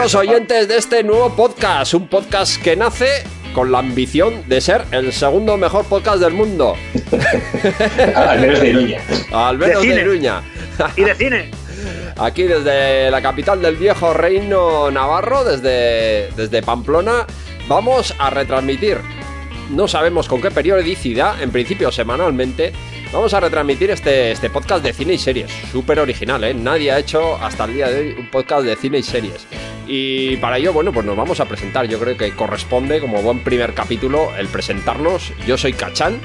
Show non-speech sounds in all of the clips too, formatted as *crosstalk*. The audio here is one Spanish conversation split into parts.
Queridos oyentes de este nuevo podcast, un podcast que nace con la ambición de ser el segundo mejor podcast del mundo. *laughs* Al menos de Iruña. Al menos De de. Iruña. Y de cine. *laughs* Aquí desde la capital del viejo reino navarro, desde, desde Pamplona, vamos a retransmitir, no sabemos con qué periodicidad, en principio semanalmente, vamos a retransmitir este, este podcast de cine y series. Súper original, ¿eh? Nadie ha hecho hasta el día de hoy un podcast de cine y series. Y para ello, bueno, pues nos vamos a presentar. Yo creo que corresponde, como buen primer capítulo, el presentarnos. Yo soy Cachán.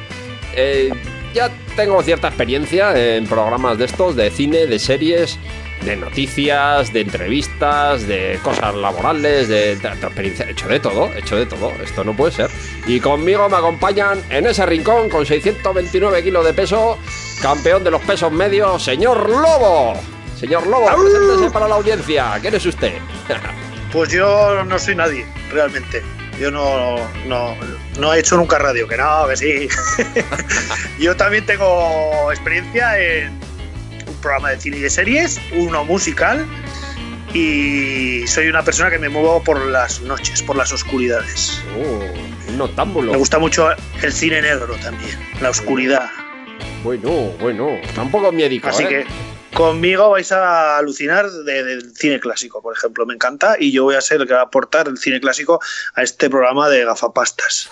Eh, ya tengo cierta experiencia en programas de estos, de cine, de series, de noticias, de entrevistas, de cosas laborales, de, de- experiencia. He hecho de todo, he hecho de todo. Esto no puede ser. Y conmigo me acompañan en ese rincón con 629 kilos de peso, campeón de los pesos medios, señor Lobo. Señor Lobo, preséntese para la audiencia. ¿Quién es usted? *laughs* Pues yo no soy nadie, realmente. Yo no, no, no he hecho nunca radio, que no, que sí. *laughs* yo también tengo experiencia en programa de cine y de series, uno musical, y soy una persona que me muevo por las noches, por las oscuridades. Oh, un noctámbulo. Me gusta mucho el cine negro también, la oscuridad. Bueno, bueno. Está un poco miedico, Así ¿eh? que conmigo vais a alucinar de- del cine clásico, por ejemplo. Me encanta y yo voy a ser el que va a aportar el cine clásico a este programa de gafapastas.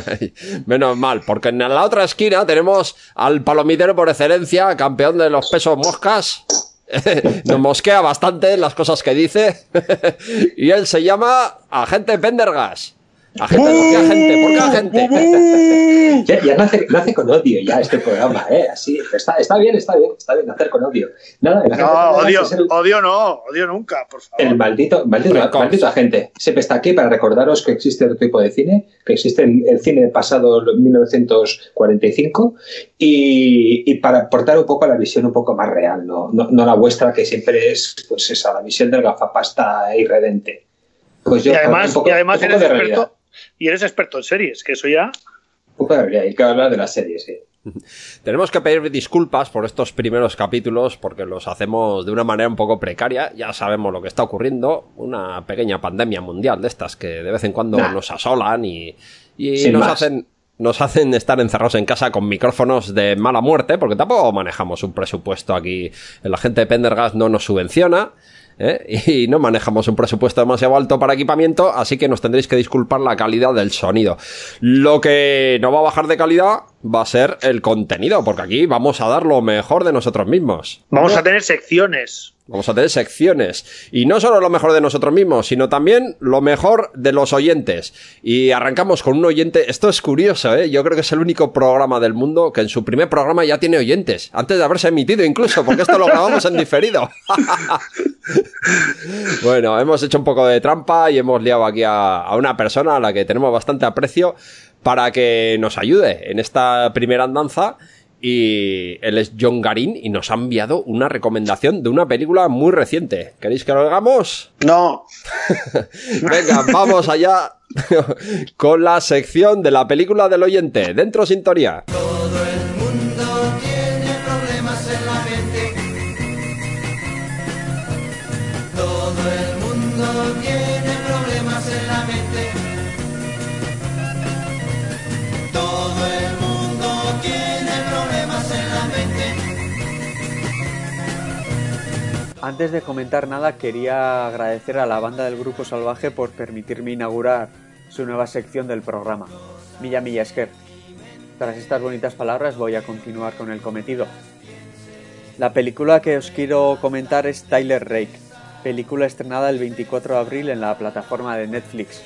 *laughs* Menos mal, porque en la otra esquina tenemos al palomitero por excelencia, campeón de los pesos moscas. *laughs* Nos mosquea bastante las cosas que dice. *laughs* y él se llama Agente Pendergas. Agente, ¿por qué agente? ¿Por qué agente? *laughs* Ya, ya nace, nace con odio ya este programa, ¿eh? Así, está, está bien, está bien, está bien nacer con odio. Nada, el agente No, odio, el, odio no, odio nunca, por favor. el maldito, maldito, Records. maldito agente. Siempre está aquí para recordaros que existe otro tipo de cine, que existe el, el cine pasado 1945 y, y para aportar un poco la visión un poco más real, no, no, no la vuestra que siempre es pues esa, la visión del gafapasta irredente. Pues yo, y además, un poco- y además un poco eres de realidad. Y eres experto en series, que eso ya. Hay que hablar de las series, sí. *laughs* Tenemos que pedir disculpas por estos primeros capítulos porque los hacemos de una manera un poco precaria. Ya sabemos lo que está ocurriendo. Una pequeña pandemia mundial de estas que de vez en cuando Nah. nos asolan y, nos hacen nos hacen estar encerrados en casa con micrófonos de mala muerte, porque tampoco manejamos un presupuesto aquí. La gente de Pendergast no nos subvenciona. ¿Eh? *laughs* Y no manejamos un presupuesto demasiado alto para equipamiento, así que nos tendréis que disculpar la calidad del sonido. Lo que no va a bajar de calidad va a ser el contenido, porque aquí vamos a dar lo mejor de nosotros mismos. Vamos a tener secciones. Vamos a tener secciones. Y no solo lo mejor de nosotros mismos, sino también lo mejor de los oyentes. Y arrancamos con un oyente. Esto es curioso, ¿eh? Yo creo que es el único programa del mundo que en su primer programa ya tiene oyentes. Antes de haberse emitido incluso, porque esto lo grabamos en diferido. *laughs* bueno, hemos hecho un poco de trampa y hemos liado aquí a, a una persona a la que tenemos bastante aprecio para que nos ayude en esta primera andanza. Y él es John Garin y nos ha enviado una recomendación de una película muy reciente. ¿Queréis que lo hagamos? No, *laughs* Venga, vamos allá *laughs* con la sección de la película del oyente. Dentro sintonía. Todo Antes de comentar nada, quería agradecer a la banda del Grupo Salvaje por permitirme inaugurar su nueva sección del programa, Milla Milla Esker. Tras estas bonitas palabras voy a continuar con el cometido. La película que os quiero comentar es Tyler Rake, película estrenada el 24 de abril en la plataforma de Netflix.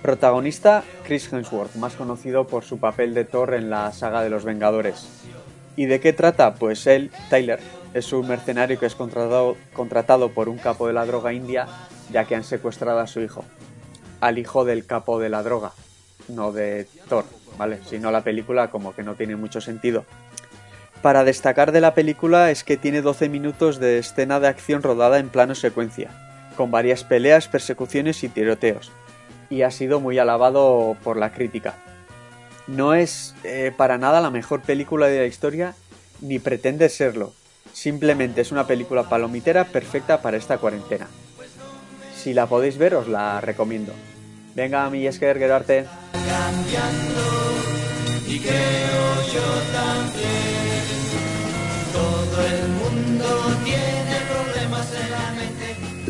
Protagonista Chris Hemsworth, más conocido por su papel de Thor en la saga de los Vengadores. ¿Y de qué trata? Pues él, Tyler, es un mercenario que es contratado, por un capo de la droga india ya que han secuestrado a su hijo. Al hijo del capo de la droga, no de Thor, ¿vale? Si no la película como que no tiene mucho sentido. Para destacar de la película es que tiene 12 minutos de escena de acción rodada en plano secuencia, con varias peleas, persecuciones y tiroteos, y ha sido muy alabado por la crítica. No es eh, para nada la mejor película de la historia, ni pretende serlo. Simplemente es una película palomitera perfecta para esta cuarentena. si la podéis ver, os la recomiendo. Venga, mi Esker, arte. y creo yo también.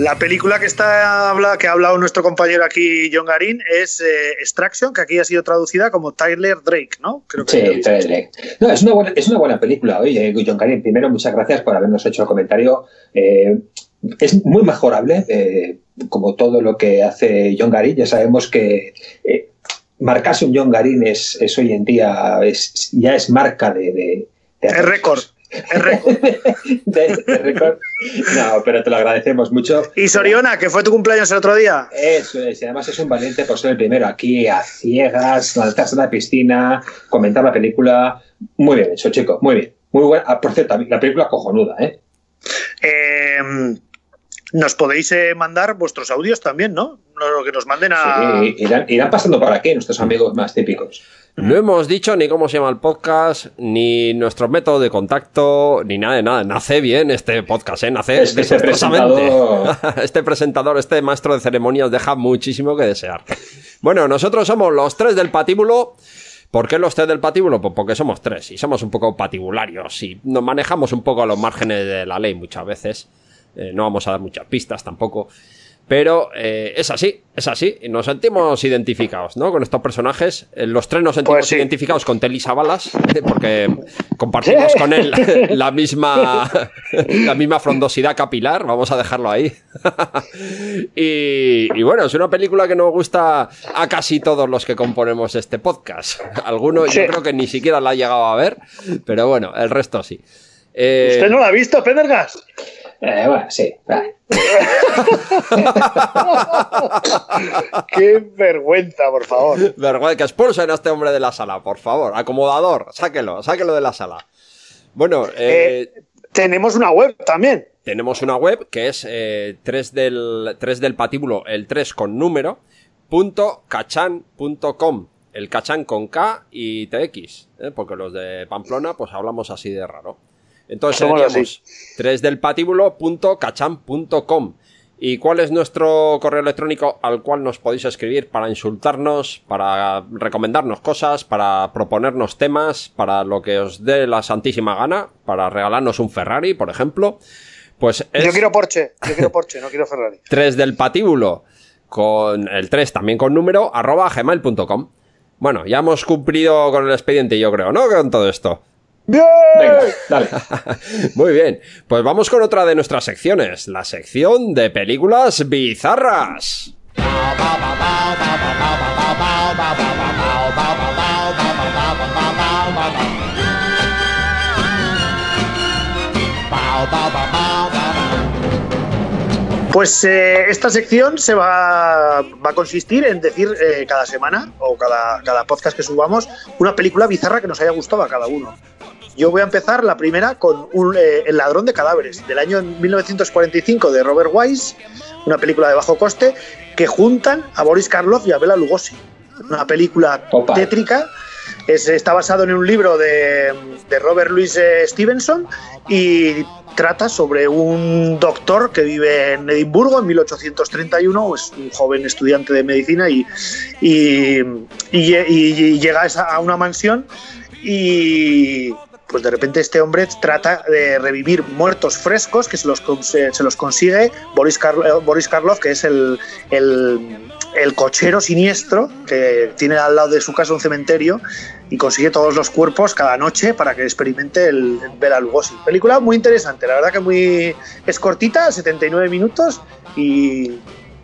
La película que está habla- que ha hablado nuestro compañero aquí, John Garín, es eh, Extraction, que aquí ha sido traducida como Tyler Drake, ¿no? Creo que Sí, Trailer. No, es una buena, es una buena película. Oye, John Karim, primero, muchas gracias por habernos hecho el comentario. Eh, es muy mejorable, eh, como todo lo que hace John Garín. Ya sabemos que eh, marcarse un John Garín es, es hoy en día, es, ya es marca de... de, de Es récord. *laughs* Récord. No, pero te lo agradecemos mucho. Y Soriona, que fue tu cumpleaños el otro día. Eso es, y además es un valiente por ser el primero aquí a ciegas, lanzarse a la piscina, comentar la película. Muy bien hecho, chico, muy bien. Muy buena. Ah, por cierto, la película cojonuda, ¿eh? Eh, nos podéis eh, mandar vuestros audios también, ¿no? Lo que nos manden a. Sí, irán, irán pasando por aquí nuestros amigos más típicos. No hemos dicho ni cómo se llama el podcast, ni nuestro método de contacto, ni nada de nada. Nace bien este podcast, ¿eh? Nace este desastrosamente. presentador- *laughs* este presentador, este maestro de ceremonias deja muchísimo que desear. Bueno, nosotros somos los tres del patíbulo. ¿Por qué los tres del patíbulo? Pues porque somos tres y somos un poco patibularios y nos manejamos un poco a los márgenes de la ley muchas veces. Eh, no vamos a dar muchas pistas tampoco. Pero eh, es así, es así. Nos sentimos identificados, ¿no? Con estos personajes. Eh, Los tres nos sentimos Pues sí. identificados con Telly Savalas, *laughs* porque compartimos con él *laughs* la misma, *laughs* la misma frondosidad capilar. Vamos a dejarlo ahí. y, y bueno, es una película que nos gusta a casi todos los que componemos este podcast. Algunos Sí. yo creo que ni siquiera la ha llegado a ver, pero bueno, el resto sí. Eh, ¿Usted no la ha visto, Pendergas? Eh, bueno, sí. *laughs* Qué vergüenza, por favor. Vergüenza, que expulsen a este hombre de la sala, por favor. Acomodador, sáquelo, sáquelo de la sala. Bueno, eh, Eh, tenemos una web también. tenemos una web que es eh, 3 del 3 del patíbulo, el 3 con número, punto cachan.com. El cachan con K y TX, ¿eh? porque los de Pamplona pues hablamos así de raro. Entonces seríamos 3 del. ¿Y cuál es nuestro correo electrónico al cual nos podéis escribir para insultarnos, para recomendarnos cosas, para proponernos temas, para lo que os dé la santísima gana, para regalarnos un Ferrari, por ejemplo? Pues es Yo quiero Porsche, yo quiero Porsche, no quiero Ferrari. *laughs* 3 del patíbulo con el 3 también con número arroba gmail.com. Bueno, ya hemos cumplido con el expediente, yo creo, ¿no? Con todo esto. ¡Bien! Venga, dale. *laughs* Muy bien, pues vamos con otra de nuestras secciones, la sección de películas bizarras. Pues eh, esta sección se va, va a consistir en decir eh, cada semana o cada, cada podcast que subamos una película bizarra que nos haya gustado a cada uno. Yo voy a empezar la primera con un, eh, El ladrón de cadáveres, del año 1945 de Robert Wise, una película de bajo coste, que juntan a Boris Karloff y a Bela Lugosi. Una película Opa. tétrica. Es- está basado en un libro de, de Robert Louis eh, Stevenson y trata sobre un doctor que vive en Edimburgo en 1831, es un joven estudiante de medicina y, y, y lle- y llega a, esa- a una mansión y pues de repente este hombre trata de revivir muertos frescos que se los, cons- se los consigue Boris, Karl- Boris Karloff, que es el, el, el cochero siniestro que tiene al lado de su casa un cementerio y consigue todos los cuerpos cada noche para que experimente el, el Bela Lugosi. Película muy interesante, la verdad que muy es cortita, 79 minutos y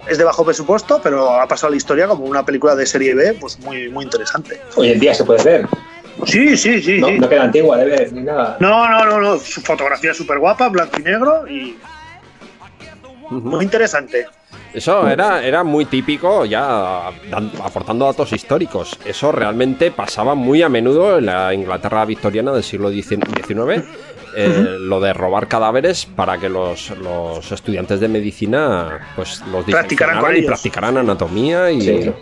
es de bajo presupuesto, pero ha pasado la historia como una película de serie B, pues muy, muy interesante. Hoy en día se puede ver. Sí, sí, sí. No, sí. no queda antigua de ver ni nada. No, no, no, no. Su fotografía súper guapa, blanco y negro y muy interesante. Eso era, era muy típico, ya aportando datos históricos. Eso realmente pasaba muy a menudo en la Inglaterra victoriana del siglo XIX. eh, Lo de robar cadáveres para que los, los estudiantes de medicina pues los Practicaran y practicaran anatomía y Sí.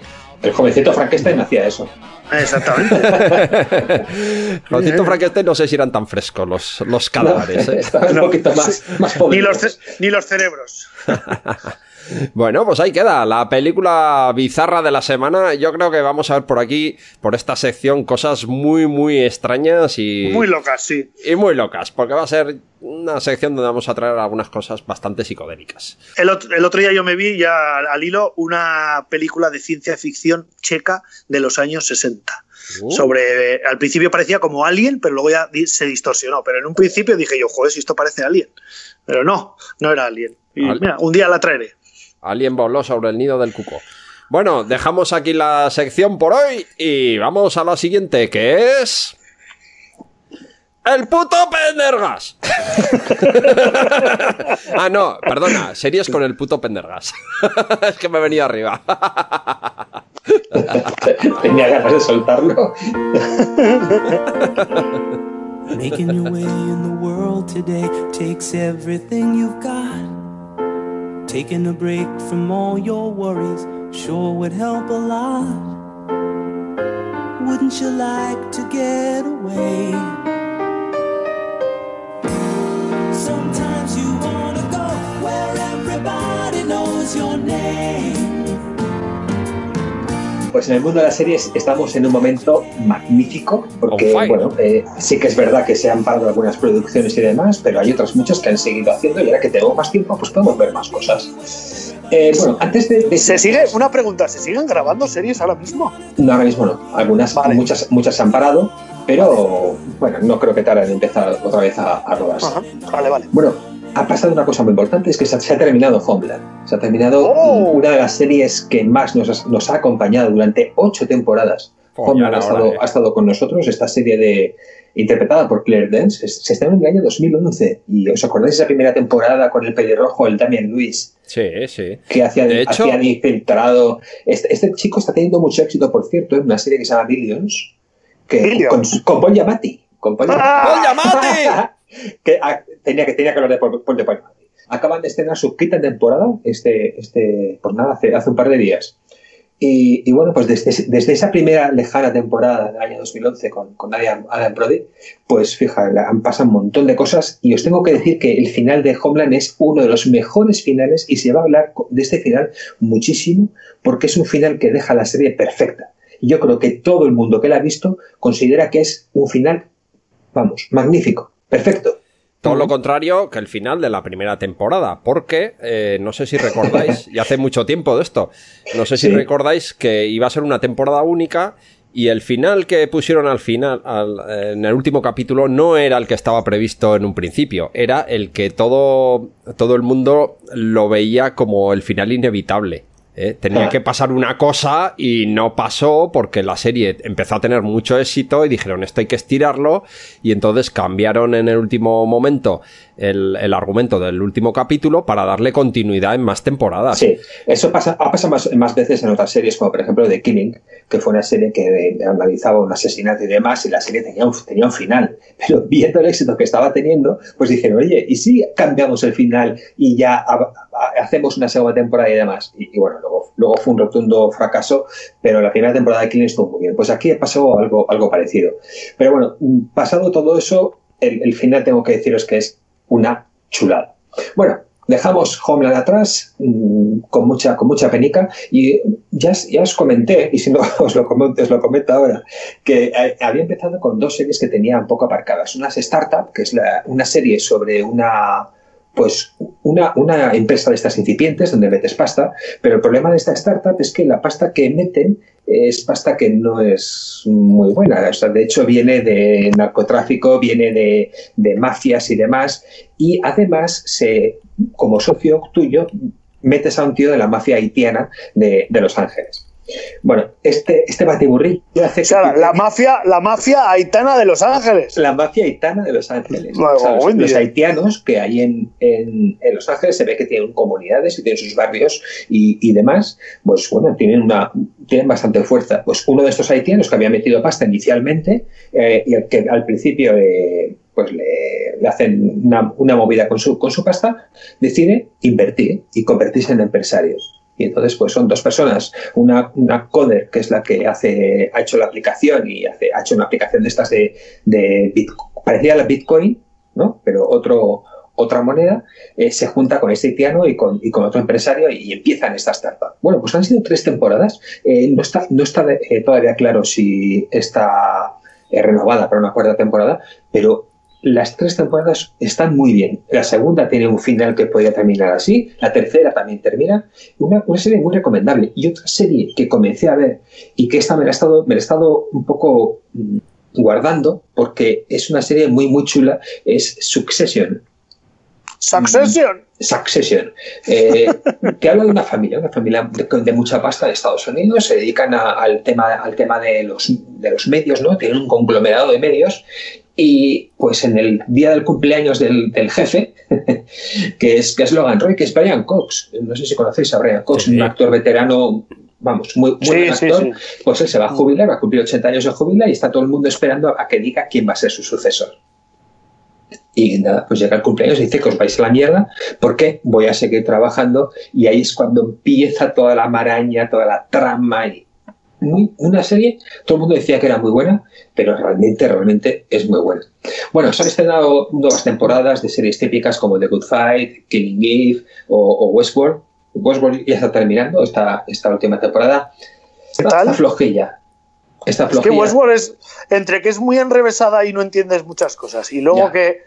El jovencito Frankenstein hacía eso. Exactamente. *laughs* Los Tito Frankenstein no sé si eran tan frescos los, los cadáveres. ¿eh? *laughs* Un poquito más, más ni, los, ni los cerebros. *laughs* Bueno, pues ahí queda la película bizarra de la semana. Yo creo que vamos a ver por aquí, por esta sección, cosas muy, muy extrañas y Muy locas, sí. y muy locas, porque va a ser una sección donde vamos a traer algunas cosas bastante psicodélicas. El otro, el otro día yo me vi ya al, hilo una película de ciencia ficción checa de los años 60. Uh. Sobre, al principio parecía como Alien, pero luego ya di- se distorsionó. Pero en un principio dije yo, joder, si esto parece Alien. Pero no, no era Alien. Y Al- mira, un día la traeré. Alguien voló sobre el nido del cuco. Bueno, dejamos aquí la sección por hoy y vamos a la siguiente, que es... ¡El puto Pendergas! *laughs* ah, no, perdona, series con el puto Pendergas. *laughs* es que me he venido arriba. *laughs* Tenía ganas de soltarlo. Making your way in the world today takes everything you've got. Taking a break from all your worries sure would help a lot. Wouldn't you like to get away? Sometimes you wanna go where everybody knows your name. Pues en el mundo de las series estamos en un momento magnífico, porque bueno, eh, sí que es verdad que se han parado algunas producciones y demás, pero hay otras muchas que han seguido haciendo y ahora que tenemos más tiempo, pues podemos ver más cosas. Eh, bueno, antes de, de- ¿Se sigue? Una pregunta, ¿se siguen grabando series ahora mismo? No, ahora mismo no. Algunas, Vale. muchas, muchas se han parado, pero bueno, no creo que tarden en empezar otra vez a, a rodarse. Ajá, Vale, vale. Bueno, ha pasado una cosa muy importante, es que se ha, se ha terminado Homeland. Se ha terminado Oh. una de las series que más nos, ha- nos ha acompañado durante ocho temporadas. Joder, Homeland ha estado, ha estado con nosotros, esta serie de interpretada por Claire Dance, es- se estrenó en el año 2011. ¿Y os acordáis de esa primera temporada con el pelirrojo, el Damian Lewis? Sí, sí. que hacía De hecho- hacía de infiltrado. Este, este chico está teniendo mucho éxito, por cierto, en una serie que se llama Billions, que Billions. con, con Paul Giamatti. Con Paul ¡Ah! *laughs* ¡Paul que ah, tenía, que tenía que hablar de Paul. Acaban de estrenar su quinta temporada, este, este, pues nada, hace, hace un par de días. Y, bueno, pues desde, desde esa primera lejana temporada del año 2011 con, con Adam, Adam pues fija, la- han pasado un montón de cosas y os tengo que decir que el final de Homeland es uno de los mejores finales y se va a hablar de este final muchísimo porque es un final que deja la serie perfecta. Y yo creo que todo el mundo que la ha visto considera que es un final, vamos, magnífico, perfecto. Todo lo contrario que el final de la primera temporada, porque eh, no sé si recordáis, y hace mucho tiempo de esto, no sé si Sí. recordáis que iba a ser una temporada única y el final que pusieron al final, al- en el último capítulo, no era el que estaba previsto en un principio, era el que todo, todo el mundo lo veía como el final inevitable. ¿Eh? Tenía que pasar una cosa y no pasó porque la serie empezó a tener mucho éxito y dijeron esto hay que estirarlo y entonces cambiaron en el último momento el, el argumento del último capítulo para darle continuidad en más temporadas. Sí, eso pasa, ha pasado más, más veces en otras series, como por ejemplo The Killing, que fue una serie que eh, analizaba un asesinato y demás, y la serie tenía un, tenía final. *laughs* Pero viendo el éxito que estaba teniendo, pues dijeron, oye, ¿y si cambiamos el final y ya ha- ha- hacemos una segunda temporada y demás? Y, bueno, luego, luego fue un rotundo fracaso, pero la primera temporada de Killing estuvo muy bien. Pues aquí pasó algo, algo parecido. Pero bueno, mm, pasado todo eso, el final tengo que deciros que es una chulada. Bueno, dejamos Homeland atrás mm, con mucha, con mucha penica y ya, ya os comenté, y si no *laughs* os lo comento, os lo comento ahora, que eh, había empezado con dos series que tenía un poco aparcadas. Una es Startup, que es una serie sobre una pues una, una empresa de estas incipientes donde metes pasta, pero el problema de esta startup es que la pasta que meten es pasta que no es muy buena. O sea, de hecho, viene de narcotráfico, viene de, de mafias y demás. Y además, se, como socio tuyo, metes a un tío de la mafia haitiana de, de Los Ángeles. Bueno, este, este batiburrillo hace O sea, que- la mafia, la mafia haitana de Los Ángeles. la mafia haitana de Los Ángeles. Bueno, O sea, los, haitianos que hay en, en- en Los Ángeles se ve que tienen comunidades y tienen sus barrios y, y demás, pues bueno, tienen una tienen bastante fuerza. Pues uno de estos haitianos que había metido pasta inicialmente eh, y el que al principio eh, pues le, le hacen una, una movida con su, con su pasta, decide invertir y convertirse en empresario. Y entonces, pues son dos personas, una, una coder, que es la que hace, ha hecho la aplicación y hace, ha hecho una aplicación de estas de, de Bitcoin, parecía la Bitcoin, ¿no? Pero otro, otra moneda, eh, se junta con este haitiano y con, y con otro empresario y, empiezan esta startup. Bueno, pues han sido tres temporadas. Eh, no está, no está eh, todavía claro si está renovada para una cuarta temporada, pero las tres temporadas están muy bien. La segunda tiene un final que podría terminar así, la tercera también termina. Una, una serie muy recomendable. Y otra serie que comencé a ver y que esta me la he estado, me la he estado un poco mm, guardando porque es una serie muy, muy chula, es Succession. Succession. Succession, eh, *laughs* que habla de una familia, una familia de, de mucha pasta de Estados Unidos, se dedican a, al tema, al tema de, los, de los medios, ¿no? Tienen un conglomerado de medios y pues en el día del cumpleaños del, del jefe, *laughs* que es, que es Logan Roy, que es Brian Cox, no sé si conocéis a Brian Cox, Sí. un actor veterano, vamos, muy, muy Sí, buen sí, actor, sí. pues él se va a jubilar, va a cumplir 80 años de jubila y está todo el mundo esperando a que diga quién va a ser su sucesor. Y nada, pues llega el cumpleaños y dice que os vais a la mierda porque voy a seguir trabajando y ahí es cuando empieza toda la maraña, toda la trama y muy, una serie, todo el mundo decía que era muy buena, pero realmente, realmente es muy buena. Bueno, se han estrenado nuevas temporadas de series típicas como The Good Fight, Killing Eve o, o Westworld. Westworld ya está terminando esta, esta última temporada. ¿Qué Está, tal? está flojilla. Está Es que flojilla. Westworld es entre que es muy enrevesada y no entiendes muchas cosas y luego Ya. que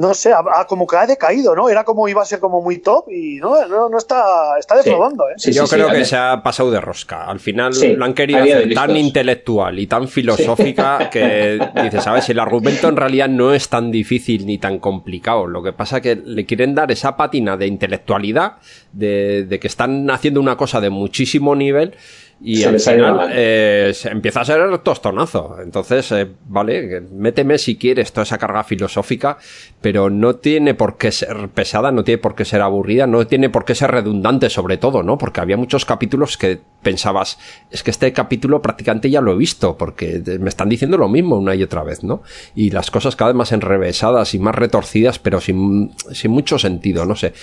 no sé, ha- ha- como que ha decaído, ¿no? Era como iba a ser como muy top y no, no, no está, está defraudando, ¿eh? Sí, Yo sí, creo sí, a que se ha pasado de rosca. Al final Sí, lo han querido a hacer tan intelectual y tan filosófica *laughs* que dices, ¿sabes? El argumento en realidad no es tan difícil ni tan complicado. Lo que pasa que le quieren dar esa pátina de intelectualidad, de, de que están haciendo una cosa de muchísimo nivel y Se al les final eh, se empieza a ser tostonazo. Entonces, eh, vale, que méteme si quieres toda esa carga filosófica, pero no tiene por qué ser pesada, no tiene por qué ser aburrida, no tiene por qué ser redundante sobre todo, ¿no? Porque había muchos capítulos que pensabas, es que este capítulo prácticamente ya lo he visto, porque me están diciendo lo mismo una y otra vez, ¿no? Y las cosas cada vez más enrevesadas y más retorcidas, pero sin, sin mucho sentido, no sé.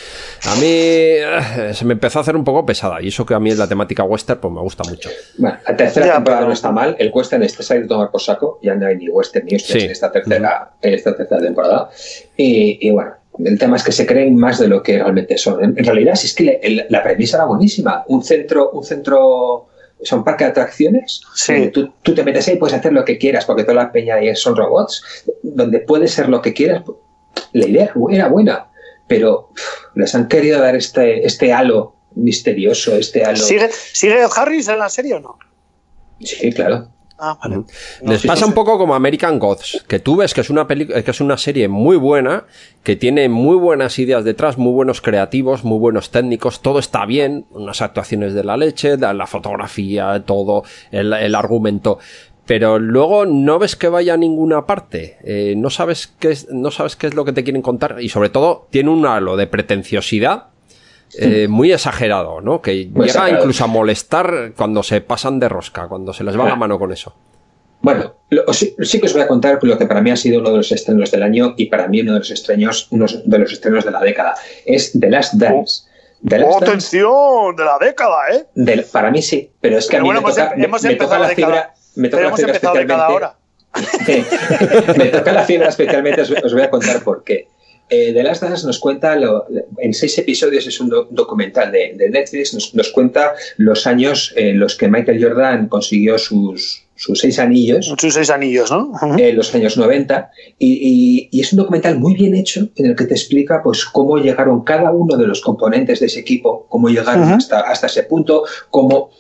A mí eh, se me empezó a hacer un poco pesada, y eso que a mí es la temática western, pues me gusta mucho. Bueno, la tercera Ya, temporada pero- no está mal. El western este se ha ido a tomar por saco. Ya no hay ni western ni hostias Sí. en esta tercera, en esta tercera temporada. Y, y bueno, el tema es que se creen más de lo que realmente son. En, en realidad, si es que le- el- la premisa era buenísima. Un centro, un centro, o sea, un parque de atracciones. Sí. donde Tú, tú te metes ahí y puedes hacer lo que quieras porque toda la peña ahí son robots. Donde puedes ser lo que quieras. La idea era buena, pero uf, les han querido dar este, este halo misterioso, este halo. ¿Sigue, ¿Sigue Harris en la serie o no? Sí, claro. Ah, vale. Les sí, pasa sí, un poco como American Gods, que tú ves que es una peli que es una serie muy buena, que tiene muy buenas ideas detrás, muy buenos creativos, muy buenos técnicos, todo está bien, unas actuaciones de la leche, la la fotografía, todo, el, el argumento. Pero luego no ves que vaya a ninguna parte, eh, no sabes qué es, no sabes qué es lo que te quieren contar y sobre todo tiene un halo de pretenciosidad eh, muy exagerado, ¿no? Que llega exagerado. incluso a molestar cuando se pasan de rosca, cuando se les va la mano con eso. Bueno, lo- sí, sí que os voy a contar lo que para mí ha sido uno de los estrenos del año y para mí uno de los estrenos, uno de los estrenos de la década. Es The Last Dance. The Last Oh, Dance, atención de la década, ¿eh? para mí sí, pero es que Pero a mí bueno, me hemos toca, em- me- hemos me empezado toca la década. fibra, me toca Pero la hemos fibra empezado de cada especialmente. hora. *laughs* *laughs* me toca la fibra especialmente, os, os voy a contar por qué. Eh, The Last Dance nos cuenta, lo- en seis episodios, es un do- documental de, de Netflix, nos, nos cuenta los años en los que Michael Jordan consiguió sus, sus seis anillos, Sus seis anillos, ¿no? En los años 90, y, y- y es un documental muy bien hecho en el que te explica pues, cómo llegaron cada uno de los componentes de ese equipo, cómo llegaron Ujú. hasta, hasta ese punto, cómo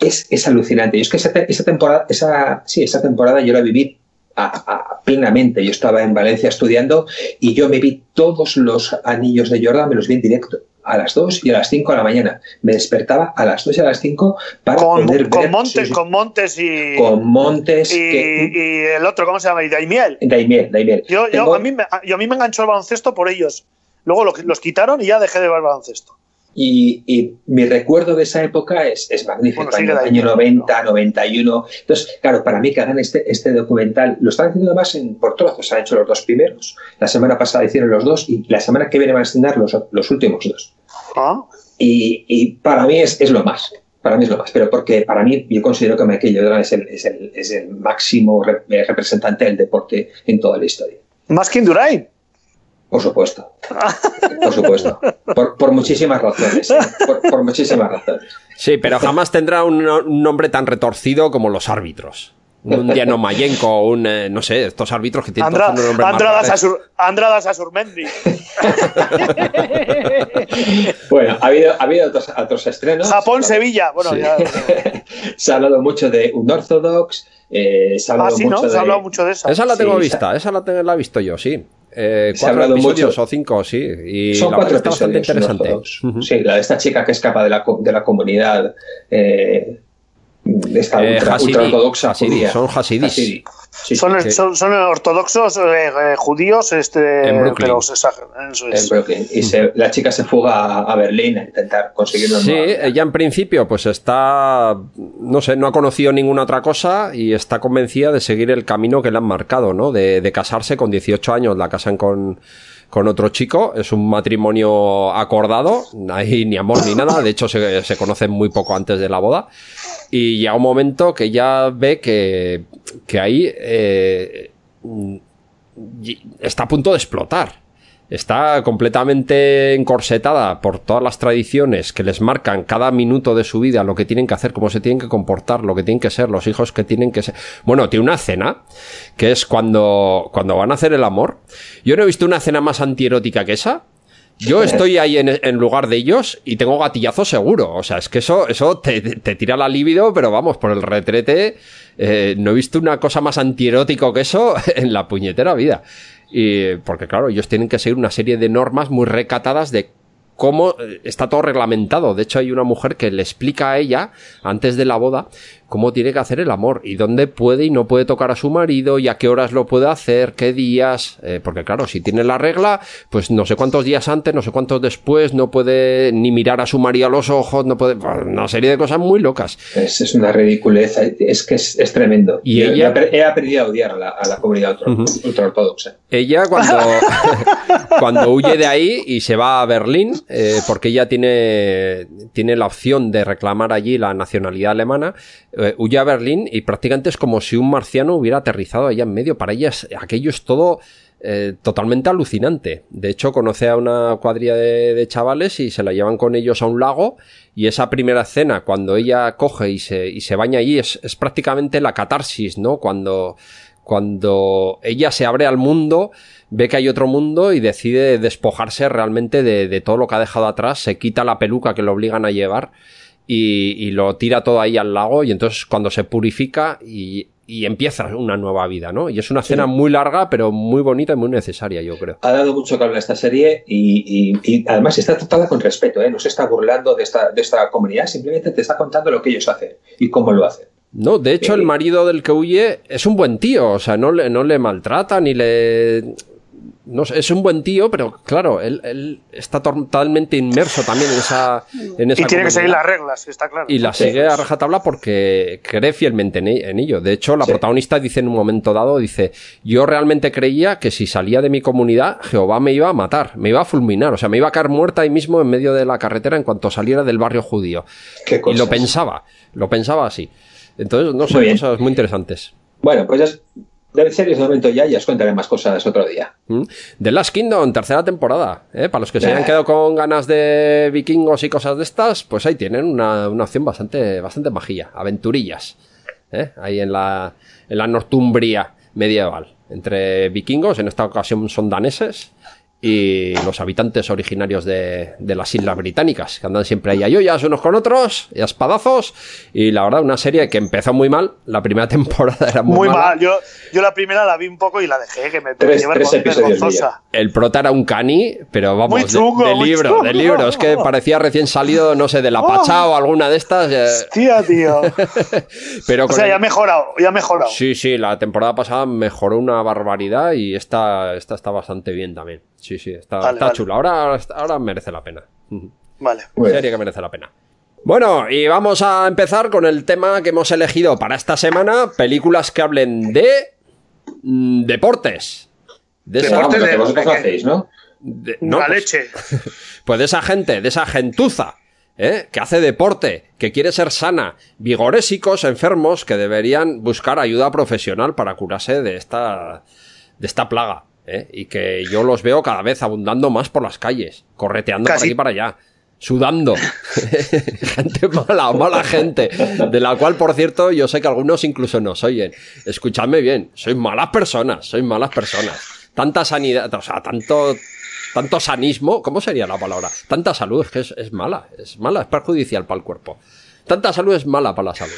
es, es alucinante. Y es que esa, esa temporada, esa, sí, esa temporada yo la viví a- a- plenamente. Yo estaba en Valencia estudiando y yo me vi todos los anillos de Jordan, me los vi en directo. A las 2 y a las 5 de la mañana. Me despertaba a las 2 y a las 5 para Con, poder con ver. Montes, con Montes y, con Montes. y, que- y el otro, ¿cómo se llama? Y Daimiel. Daimiel, Daimiel. Yo, yo, Tengo- a, mí me, yo a mí me enganchó el baloncesto por ellos. Luego lo- los quitaron y ya dejé de ver baloncesto. Y, y mi recuerdo de esa época es, es magnífico, Bueno, sigue año, de ahí, año ¿no? 90, 91. Entonces, claro, para mí que hagan este, este documental, lo están haciendo además en, por trozos, han hecho los dos primeros. La semana pasada hicieron los dos y la semana que viene van a estrenar los, los últimos dos. Ah, y, y para mí es, es lo más. Para mí es lo más, pero porque para mí yo considero que Michael Jordan es el, es el, es el máximo re- representante del deporte en toda la historia. Más que Indurain. Por supuesto. Por supuesto. Por, por muchísimas razones. ¿eh? Por, por muchísimas razones. Sí, pero jamás tendrá un, no- un nombre tan retorcido como los árbitros. Un Diano Mayenko, un, eh, no sé, estos árbitros que tienen Andra, todos un Andradas. Asur, Andradas Asurmendi. *laughs* Bueno, ha habido, ha habido otros, otros estrenos. Japón, Sevilla. Bueno, Sí. ya. *laughs* Se ha hablado mucho de Unorthodox. Eh, se ha Ah, sí, mucho ¿no? de. Se ha hablado mucho de esa. Esa la tengo Sí, vista, esa la, te- la he visto yo, sí. Eh, Se ha cuatro hablado episodios mucho. o cinco, sí. Y Son la cuatro está bastante episodios interesante. Unorthodox. Ujú. Sí, la de esta chica que escapa de la, co- de la comunidad. Eh, de esta Eh, ultra, Hasidi, ultraortodoxa Hasidi, judía. son Hasidis. Hasidi. Sí, Son, sí. son, son ortodoxos eh, eh, judíos, este, En Brooklyn. pero se exageran, eso en. Brooklyn. Y se- la chica se fuga a, Berlín a intentar conseguir una Sí, nueva- ella en principio pues está, no sé, no ha conocido ninguna otra cosa y está convencida de seguir el camino que le han marcado, ¿no? De, de casarse con 18 años, la casan con, con otro chico, es un matrimonio acordado, no hay ni amor ni nada, de hecho se, se conocen muy poco antes de la boda y llega un momento que ella ve que, que ahí eh, y- está a punto de explotar. Está completamente encorsetada por todas las tradiciones que les marcan cada minuto de su vida, lo que tienen que hacer, cómo se tienen que comportar, lo que tienen que ser, los hijos que tienen que ser. Bueno, tiene una escena que es cuando, cuando van a hacer el amor. Yo no he visto una escena más antierótica que esa. Yo estoy ahí en, lugar de ellos y tengo gatillazo seguro. O sea, es que eso, eso te, te tira la libido, pero vamos, por el retrete. eh, no he visto una cosa más antierótico que eso *laughs* en la puñetera vida. Y, porque claro, ellos tienen que seguir una serie de normas muy recatadas de cómo eh, está todo reglamentado. De hecho, hay una mujer que le explica a ella, antes de la boda, cómo tiene que hacer el amor y dónde puede y no puede tocar a su marido y a qué horas lo puede hacer, qué días. eh, porque claro, si tiene la regla, pues no sé cuántos días antes, no sé cuántos después, no puede ni mirar a su marido a los ojos, no puede. Una serie de cosas muy locas. Es, es una ridiculez, es que es, es tremendo. Y Yo- ella- he, aprendido a odiar a la, a la comunidad ultra- ultraortodoxa. Ella cuando, *laughs* *laughs* cuando huye de ahí y se va a Berlín, eh, porque ella tiene, tiene la opción de reclamar allí la nacionalidad alemana, eh, huye a Berlín y prácticamente es como si un marciano hubiera aterrizado allá en medio. Para ella es- aquello es todo eh, totalmente alucinante. De hecho, conoce a una cuadrilla de, de chavales y se la llevan con ellos a un lago y esa primera escena, cuando ella coge y se, y se baña allí, es, es prácticamente la catarsis, ¿no? Cuando, cuando ella se abre al mundo, ve que hay otro mundo y decide despojarse realmente de, de todo lo que ha dejado atrás, se quita la peluca que lo obligan a llevar y, y lo tira todo ahí al lago y entonces cuando se purifica y, y empieza una nueva vida, ¿no? Y es una escena muy larga, pero muy bonita y muy necesaria, yo creo. Ha dado mucho que hablar esta serie y, y- y además está tratada con respeto, ¿eh? no se está burlando de esta, de esta comunidad, simplemente te está contando lo que ellos hacen y cómo lo hacen. No, de hecho, el marido del que huye es un buen tío, o sea, no le, no le maltrata ni le. No sé, es un buen tío, pero claro, él, él está totalmente inmerso también en esa. En esa Y tiene que seguir las reglas, está claro. Y la Sí. sigue a rajatabla porque cree fielmente en, en ello. De hecho, la Sí. protagonista dice en un momento dado, dice, yo realmente creía que si salía de mi comunidad, Jehová me iba a matar, me iba a fulminar, o sea, me iba a caer muerta ahí mismo en medio de la carretera en cuanto saliera del barrio judío. Qué Y lo pensaba, lo pensaba así. Entonces, no sé, Muy cosas muy interesantes. Bueno, pues ya es- de series de momento ya, ya os contaré más cosas otro día. ¿Mm? The Last Kingdom, tercera temporada. ¿eh? Para los que se hayan quedado con ganas de vikingos y cosas de estas, pues ahí tienen una, una opción bastante, bastante majilla. Aventurillas. ¿eh? Ahí en la, en la Northumbria medieval. Entre vikingos, en esta ocasión son daneses, y los habitantes originarios de, de las Islas Británicas, que andan siempre ahí a yoyas unos con otros, y a espadazos. Y la verdad, una serie que empezó muy mal. La primera *laughs* temporada era muy, Muy mala. mal. Yo, yo la primera la vi un poco y la dejé, que me Tres- tres episodios vergonzosa. El prota era un cani, pero vamos, Muy de- chungo, de, muy libro, chungo. de libro. Es que parecía recién salido, no sé, de la Oh. Pachá o alguna de estas. eh, Tía, tío. *laughs* pero O sea, el- ya ha mejorado, ya ha mejorado. Sí, sí, la temporada pasada mejoró una barbaridad y esta, esta está bastante bien también. Sí, sí, está, Vale, está vale. chula. Ahora, ahora merece la pena. Vale. Bien. Serie que merece la pena. Bueno, y vamos a empezar con el tema que hemos elegido para esta semana: películas que hablen de. mm, deportes. De esa- Deportes que de- vosotros hacéis, ¿no? de- no, la pues- leche. *laughs* Pues de esa gente, de esa gentuza ¿eh? que hace deporte, que quiere ser sana, vigorésicos, enfermos, que deberían buscar ayuda profesional para curarse de esta, de esta plaga. ¿Eh? Y que yo los veo cada vez abundando más por las calles, correteando por Casi. aquí y para allá. Sudando. *laughs* gente mala, mala gente. De la cual, por cierto, yo sé que algunos incluso nos oyen. Escuchadme bien. Sois malas personas. Sois malas personas. Tanta sanidad, o sea, tanto, tanto sanismo. ¿Cómo sería la palabra? Tanta salud es que es, es mala. Es mala, es perjudicial para el cuerpo. Tanta salud es mala para la salud.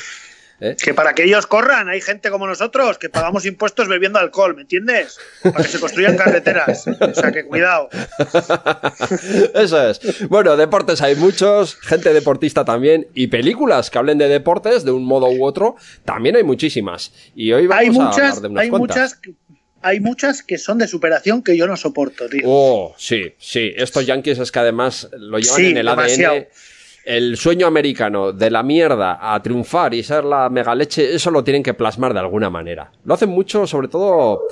¿Eh? Que para que ellos corran, hay gente como nosotros que pagamos impuestos bebiendo alcohol, ¿me entiendes? Para que se construyan carreteras. O sea que cuidado. *laughs* Eso es. Bueno, deportes hay muchos, gente deportista también, y películas que hablen de deportes de un modo u otro, también hay muchísimas. Y hoy vamos Hay a muchas, hablar de unas hay cuantas. muchas, hay muchas que son de superación que yo no soporto, tío. Oh, sí, sí. Estos yankees es que además lo llevan Sí, en el demasiado. ADN. El sueño americano de la mierda a triunfar y ser la megaleche, eso lo tienen que plasmar de alguna manera. Lo hacen mucho, sobre todo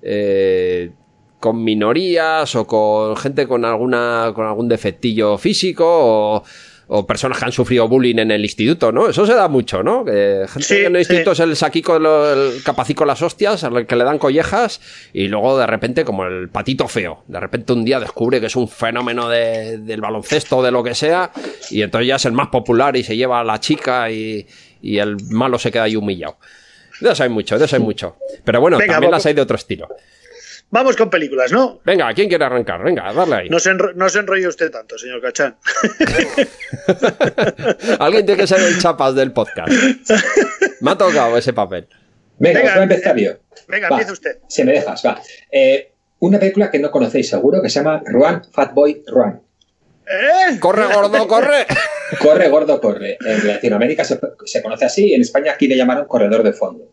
eh, con minorías o con gente con alguna con algún defectillo físico o, o personas que han sufrido bullying en el instituto, ¿no? Eso se da mucho, ¿no? Que gente Sí, que en el sí. instituto es el saquico, el capacico las hostias, al que le dan collejas, y luego de repente, como el patito feo, de repente un día descubre que es un fenómeno de- del baloncesto o de lo que sea, y entonces ya es el más popular y se lleva a la chica y, y el malo se queda ahí humillado. De eso hay mucho, de eso hay mucho. Pero bueno, Venga, también las hay de otro estilo. Vamos con películas, ¿no? Venga, ¿quién quiere arrancar? Venga, darle ahí. No se, enro- no se enrolle usted tanto, señor Cachán. *laughs* Alguien tiene que ser el chapas del podcast. Me ha tocado ese papel. Venga, Venga, voy a empezar yo. Venga, Va, empieza usted. Si me dejas, va. Eh, una película que no conocéis seguro que se llama Run, Fatboy, Run. ¿Eh? ¡Corre, gordo, corre! *laughs* Corre, gordo, corre. En Latinoamérica se, se conoce así, en España aquí le llamaron Corredor de Fondo.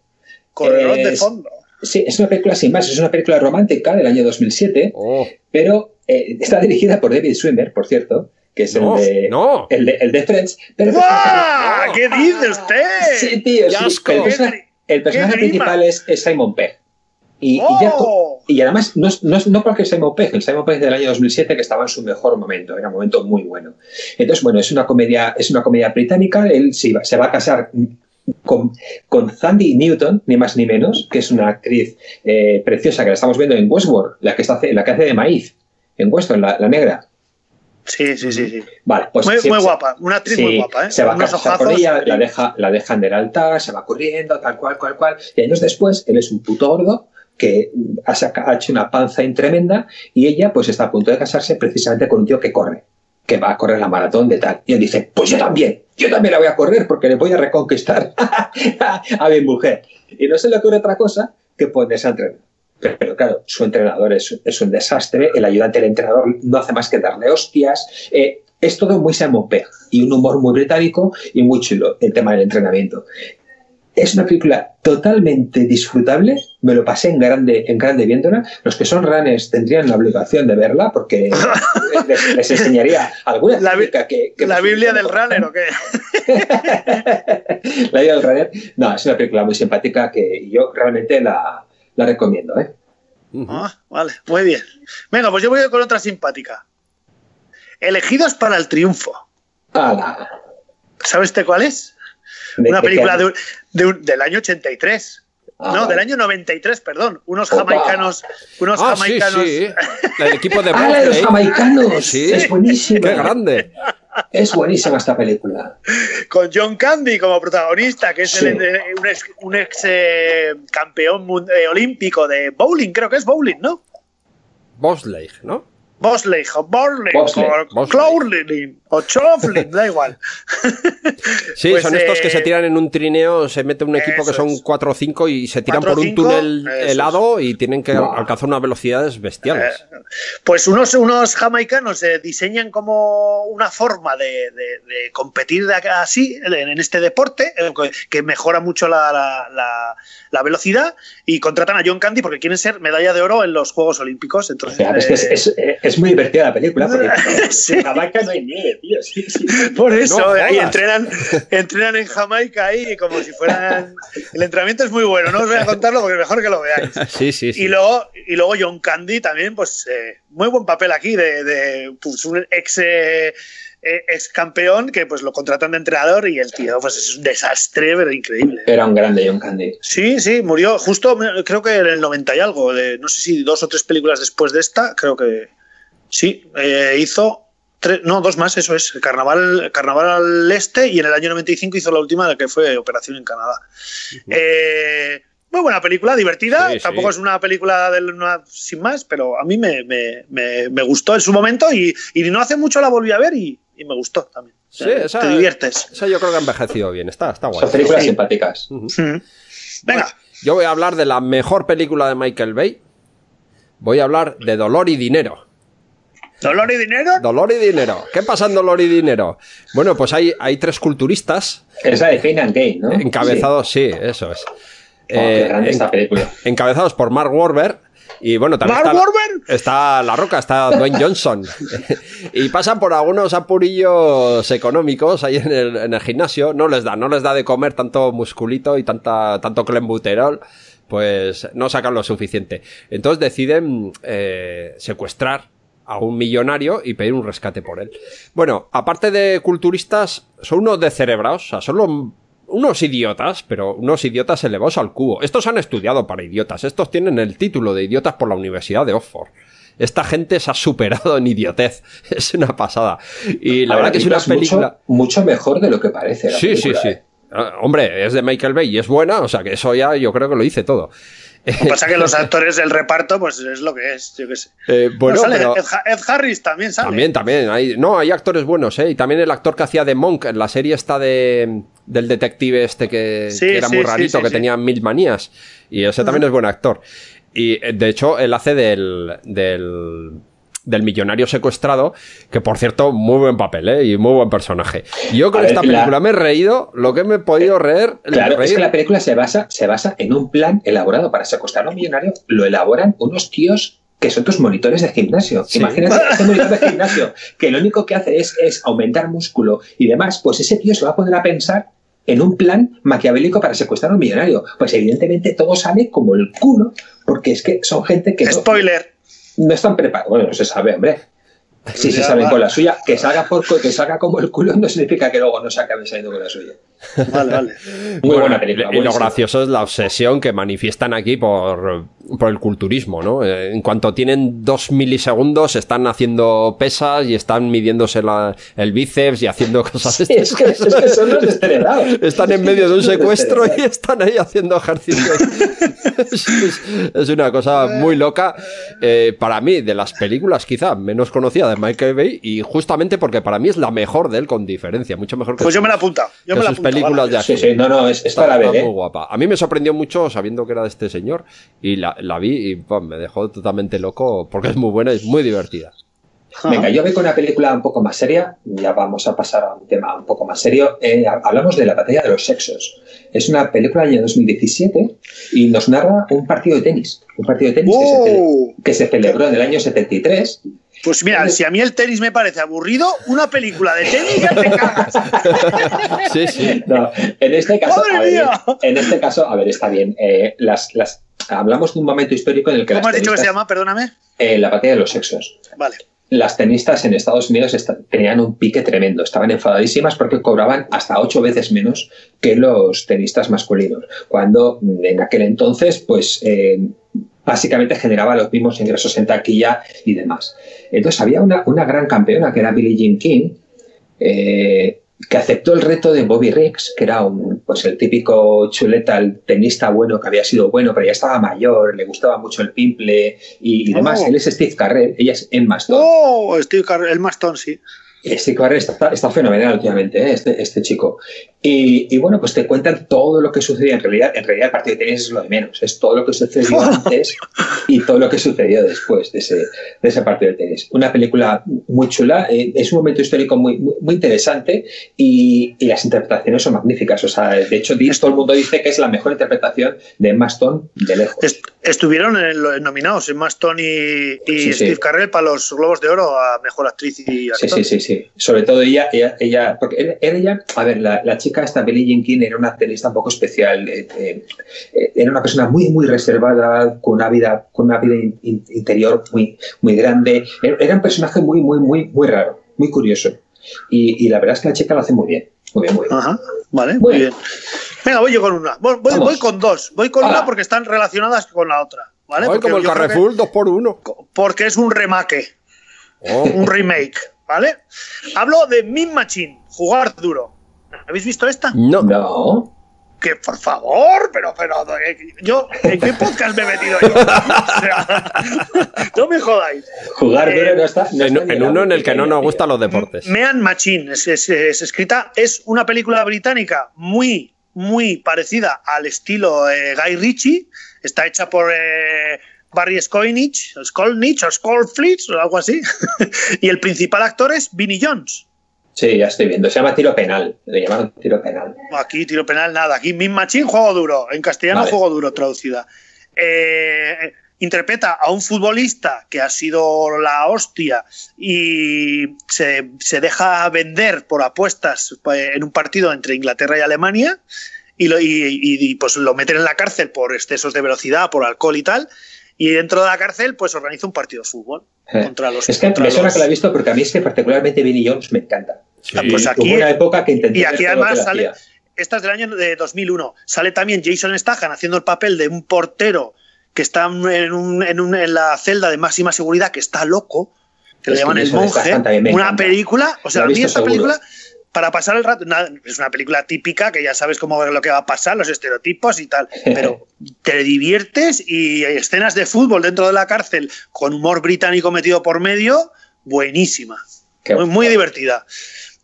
Corredor de fondo. Sí, es una película sin más, es una película romántica del año 2007, Oh, pero eh, está dirigida por David Swimmer, por cierto, que es No, el, de, no. el, de, el de Friends. Pero no. ¿Qué dice usted? Sí, tío, ¡Qué sí. asco! El personaje, principal es, es Simon Pegg. Y, y ya ¡Oh! y además, no, es- no, es- no porque Simon Pegg, el Simon Pegg del año 2007 que estaba en su mejor momento, era un momento muy bueno. Entonces, bueno, es una comedia, es una comedia británica, él se, iba- se va a casar con, con Sandy Newton, ni más ni menos, que es una actriz eh, preciosa que la estamos viendo en Westworld, la que, está, hace- la que hace de maíz, en Westworld, la, la negra. Sí, sí, sí. sí. Vale, pues Muy, guapa, una actriz Sí, muy guapa, ¿eh? Se va a casar con ella, la, deja, la dejan del altar, se va corriendo, tal cual, cual, cual. Y años después, él es un puto gordo que ha, saca- ha hecho una panza tremenda y ella pues está a punto de casarse precisamente con un tío que corre, que va a correr la maratón de tal. Y él dice, pues yo también, yo también la voy a correr porque le voy a reconquistar *laughs* a mi mujer. Y no se le ocurre otra cosa que ponerse a entrenar. Pero, claro, su entrenador es, un desastre, el ayudante del entrenador no hace más que darle hostias. eh, es todo muy Simon y un humor muy británico y muy chulo el tema del entrenamiento. Es una película totalmente disfrutable, me lo pasé en grande, en grande viéndola. Los que son runners tendrían la obligación de verla porque *laughs* les, les enseñaría alguna La que, que ¿La Biblia del runner o qué? *laughs* la Biblia del runner. No, es una película muy simpática que yo realmente la, la recomiendo. ¿eh? Ah, vale, muy bien. Venga, pues yo voy con otra simpática. Elegidos para el triunfo. ¡Hala! ¿Sabe usted cuál es? ¿De Una película de un- de un- del año 83. Ah, no, del año 93, perdón. Unos Opa. jamaicanos. Unos Ah, jamaicanos. sí. El equipo de ¡Ah, de los jamaicanos! Sí. Es buenísima. ¡Qué grande! Es buenísima esta película. Con John Candy como protagonista, que es Sí. el- un ex, un ex, eh, campeón eh, olímpico de bowling, creo que es bowling, ¿no? Bosley, ¿no? Bosley, o Borley, o. Clowlin, o Choflin, da igual. *laughs* Sí, Pues, son estos que eh, se tiran en un trineo, se mete un equipo que son es. 4 o 5 y se tiran por un cinco, túnel es. helado y tienen que alcanzar unas velocidades bestiales. Pues unos, unos jamaicanos eh, diseñan como una forma de, de- de competir de acá así en, este deporte eh, que- mejora mucho la, la- la- la velocidad y contratan a John Candy porque quieren ser medalla de oro en los Juegos Olímpicos. O Entonces, sea, es, que es, eh, es- muy divertida la película porque *laughs* Sí. en Jamaica no hay nieve, tío. Sí, sí. Por eso, No ahí entrenan, entrenan en Jamaica ahí como si fueran... El entrenamiento es muy bueno, no os voy a contarlo porque es mejor que lo veáis. *laughs* Sí, sí, sí. Y luego, y luego John Candy también, pues eh, muy buen papel aquí de, de, pues, un ex eh, eh, ex campeón que pues lo contratan de entrenador y el tío pues es un desastre, pero increíble. Era un grande John Candy. Sí, sí, murió justo, creo que en el 90 y algo, de, no sé si dos o tres películas después de esta, creo que sí, eh, hizo tres, no, dos más, eso es, Carnaval, Carnaval al Este y en el año 95 hizo la última que fue Operación en Canadá. Eh, muy buena película, divertida. Sí, Tampoco sí. es una película de una, sin más, pero a mí me, me- me- me gustó en su momento y, y no hace mucho la volví a ver y, y me gustó también. Sí, Te- esa- Te diviertes. Esa yo creo que ha envejecido bien, está, está guay. Son películas Sí. simpáticas. Venga, Yo voy a hablar de la mejor película de Michael Bay. Voy a hablar de Dolor y Dinero. Dolor y dinero. Dolor y Dinero. ¿Qué pasa en Dolor y Dinero? Bueno, pues hay, hay tres culturistas Es la de Pain and Gain, ¿no? encabezados, sí, eso es. Oh, qué Eh, grande en- esta película. encabezados por Mark Wahlberg y bueno también ¿Mark está, está La Roca está Dwayne Johnson *laughs* y pasan por algunos apurillos económicos ahí en el, en el gimnasio no les da no les da de comer tanto musculito y tanta tanto clenbuterol pues no sacan lo suficiente entonces deciden eh, secuestrar a un millonario y pedir un rescate por él. Bueno, aparte de culturistas, son unos descerebrados, o sea, son los- unos idiotas, pero unos idiotas elevados al cubo. Estos han estudiado para idiotas, estos tienen el título de idiotas por la Universidad de Oxford. Esta gente se ha superado en idiotez, *laughs* es una pasada. Y la verdad que es una película... Mucho, mejor de lo que parece. la Sí, sí, película, sí. ¿eh? Ah, Hombre, es de Michael Bay y es buena, o sea que eso ya yo creo que lo dice todo. Lo que *laughs* pasa es que los actores del reparto, pues es lo que es, yo qué sé. Eh, bueno, No, sale pero... Ed, Ha- Ed Harris también sale. También, también. Hay, no, hay actores buenos, ¿eh? Y también el actor que hacía de Monk en la serie esta de, del detective este que, Sí, que era sí, muy rarito, sí, que tenía mil manías. Y ese también es buen actor. Y eh, de hecho, él hace del, del, del millonario secuestrado, que por cierto, muy buen papel, ¿eh? Y muy buen personaje. Yo con ver, esta la- película me he reído, lo que me he podido reír. Claro, reír- es que la película se basa, se basa en un plan elaborado para secuestrar a un millonario. Lo elaboran unos tíos que son tus monitores de gimnasio. Sí. Imagínate este monitor de gimnasio que lo único que hace es, es aumentar músculo y demás. Pues ese tío se va a poner a pensar en un plan maquiavélico para secuestrar a un millonario. Pues evidentemente todo sale como el culo, porque es que son gente que Spoiler. no están preparados. Bueno, no se sabe, hombre. Si se saben con la suya, que salga por que salga como el culo no significa que luego no se acabe saliendo con la suya. Vale, vale. *laughs* Muy Bueno, buena película. Y lo gracioso es la obsesión que manifiestan aquí por, por el culturismo, ¿no? Eh, En cuanto tienen dos milisegundos, están haciendo pesas y están midiéndose la- el bíceps y haciendo *laughs* cosas. Sí, es, que, es que son los descerebrados. *laughs* Están en medio de un secuestro y están ahí haciendo ejercicios. es, una cosa muy loca. eh, para mí, de las películas quizá menos conocida de Michael Bay, y justamente porque para mí es la mejor de él con diferencia, mucho mejor que Pues yo me la apunta. Yo me la sus apunto, películas de Sí, acción. sí, no, no, es, es Está, está ¿eh? muy guapa. A mí me sorprendió mucho sabiendo que era de este señor y la, la vi y me dejó totalmente loco porque es muy buena y es muy divertida. Venga, yo voy con una película un poco más seria. Ya vamos a pasar a un tema un poco más serio. Eh, hablamos de la batalla de los sexos. Es una película del año 2017 y nos narra un partido de tenis. Un partido de tenis que, se, cele- que se celebró en el año 73. Pues mira, si a mí el tenis me parece aburrido, una película de tenis ya te cagas. *laughs* Sí, sí. No, en este caso, ¡Madre a ver, mía! en este caso, a ver, está bien. Eh, las, las, hablamos de un momento histórico en el que ¿Cómo has las dicho que se llama? Perdóname. eh, la batalla de los sexos. Vale. las tenistas en Estados Unidos tenían un pique tremendo, estaban enfadadísimas porque cobraban hasta ocho veces menos que los tenistas masculinos, cuando en aquel entonces, pues eh, básicamente generaba los mismos ingresos en taquilla y demás. Entonces había una, una gran campeona que era Billie Jean King, eh, que aceptó el reto de Bobby Riggs, que era un, pues el típico chuleta, el tenista bueno que había sido bueno, pero ya estaba mayor, le gustaba mucho el pimple y, y demás. Oh. Él es Steve Carrell, ella es Emma Stone. Oh, Steve Carell, el Mastón, sí. Steve Carrell está, está fenomenal últimamente, ¿eh? este, este chico. Y, y bueno, pues te cuentan todo lo que sucedió. En realidad, en realidad el partido de tenis es lo de menos, es todo lo que sucedió *laughs* antes y todo lo que sucedió después de ese, de ese partido de tenis. Una película muy chula, eh, es un momento histórico muy, muy, muy interesante y, y las interpretaciones son magníficas. O sea, de hecho, todo el mundo dice que es la mejor interpretación de Emma Stone de lejos. Est- estuvieron en lo- nominados en Maston y, y Sí, sí. Steve Carell para los Globos de Oro a Mejor Actriz y Sí, Actor. sí, sí, sí. Sobre todo ella, ella, ella porque era ella, a ver, la, la chica esta, Billie Jean King, era una tenista un poco especial. eh, eh, era una persona muy, muy reservada, con una vida, con una vida in- interior muy, muy grande. Era, era un personaje muy, muy, muy, muy raro, muy curioso. Y, y la verdad es que la chica lo hace muy bien. Muy bien, muy bien. Ajá, vale, Muy muy bien. bien. Venga, voy yo con una. Voy, voy- con dos. Voy con una porque están relacionadas con la otra. ¿Vale? Hoy como el que- Carrefour, dos por uno. porque es un remake, Oh. un remake, ¿vale? Hablo de Min Machine, jugar duro. ¿Habéis visto esta? No. No. Que por favor, pero, pero, eh, yo, ¿en qué podcast me he metido yo? O sea, *laughs* no me jodáis. Jugar Eh, duro no está. no En, está uno en el que no nos gustan los deportes. Mean Machine es, es- es escrita, es una película británica muy, muy parecida al estilo eh, Guy Ritchie. Está hecha por eh, Barry Skolnich, Skolnich o Skolflitz o algo así. *laughs* y el principal actor es Vinnie Jones. Sí, ya estoy viendo. Se llama tiro penal. Le llamaron tiro penal. Aquí tiro penal nada. Aquí Min Machine, juego duro. En castellano, Vale. juego duro traducida. Eh, interpreta a un futbolista que ha sido la hostia y se, se deja vender por apuestas eh, en un partido entre Inglaterra y Alemania y, lo, y, y- y, pues lo meten en la cárcel por excesos de velocidad, por alcohol y tal. Y dentro de la cárcel, pues organiza un partido de fútbol Eh, contra los. Es que contra me suena los- que la he visto porque a mí es que particularmente Vinnie Jones me encanta. Sí. Ah, pues Y aquí- hubo una época que intenté y aquí además sale, esta es del año de 2001. Sale también Jason Statham haciendo el papel de un portero que está en, un- en un- en la celda de máxima seguridad, que está loco, que Es le llaman que el monje. Una película, o sea, a mí esta seguro. película, para pasar el rato, nada, es una película típica que ya sabes cómo lo que va a pasar, los estereotipos y tal, *laughs* pero te diviertes y hay escenas de fútbol dentro de la cárcel con humor británico metido por medio, buenísima. Qué muy, divertida.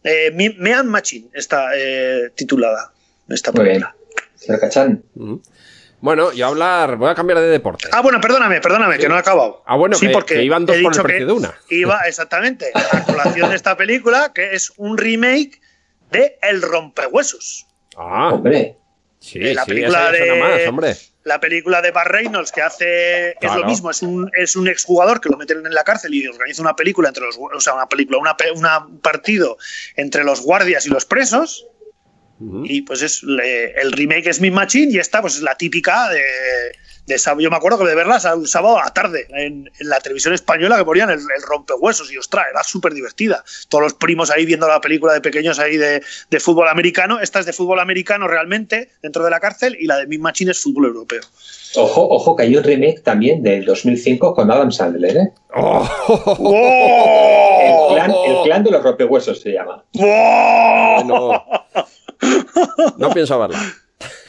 Eh, Mean Machine está eh, titulada esta Muy bien. película. Señor Cachán. Ujú. Bueno, yo a hablar, voy a cambiar de deporte. Ah, bueno, perdóname, perdóname, que no he acabado. Ah, bueno, sí, que- porque que iban dos he por el precio que de una. Iba, *laughs* exactamente, a colación de esta película, que es un remake de El Rompehuesos. Ah, Eh, sí, Hombre. sí, la esa película suena de- más, hombre. La película de Bar Reynolds que hace es lo mismo, es un, es un exjugador que lo meten en la cárcel y organiza una película entre los o sea, una película, una, una- un partido entre los guardias y los presos. Y pues es le- el remake es Mi Machine y esta pues es la típica de, de. Yo me acuerdo que de verla un sábado a la tarde en, en la televisión española que ponían el, el rompehuesos y ostras, era súper divertida. Todos los primos ahí viendo la película de pequeños ahí de, de fútbol americano. Esta es de fútbol americano realmente dentro de la cárcel y la de Mi Machine es fútbol europeo. Ojo, ojo, que hay un remake también del 2005 con Adam Sandler, ¿eh? ¡Oh! El, clan, el clan de los rompehuesos se llama. ¡Oh! No, *laughs* no pienso verla.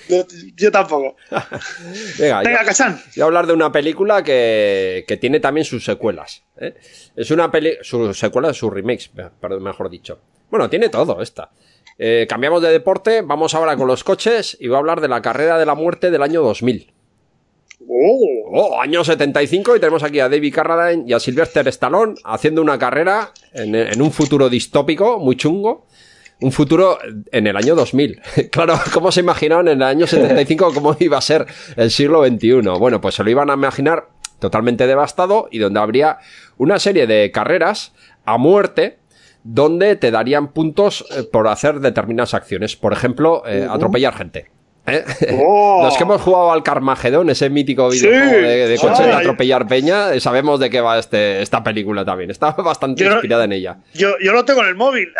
No, Yo tampoco. *laughs* Venga, Venga, yo-. Voy a hablar de una película que, que tiene también sus secuelas. ¿eh? Es una peli... Sus secuelas, sus remakes, perdón, mejor dicho. Bueno, tiene todo esta. Eh, cambiamos de deporte, vamos ahora con los coches y voy a hablar de la carrera de la muerte del año 2000. ¡Oh! Oh, año 75 y tenemos aquí a David Carradine y a Sylvester Stallone haciendo una carrera en, en un futuro distópico muy chungo. Un futuro en el año 2000. *laughs* Claro, ¿cómo se imaginaban en el año 75 cómo iba a ser el siglo XXI? Bueno, pues se lo iban a imaginar totalmente devastado y donde habría una serie de carreras a muerte donde te darían puntos eh, por hacer determinadas acciones. Por ejemplo, eh, atropellar gente. ¿Eh? ¡Oh! Los que hemos jugado al Carmagedón, ese mítico videojuego Sí. de, de coche de atropellar peña, eh, sabemos de qué va este, esta película también. Está bastante Yo no- inspirada en ella. Yo, yo lo tengo en el móvil. *laughs*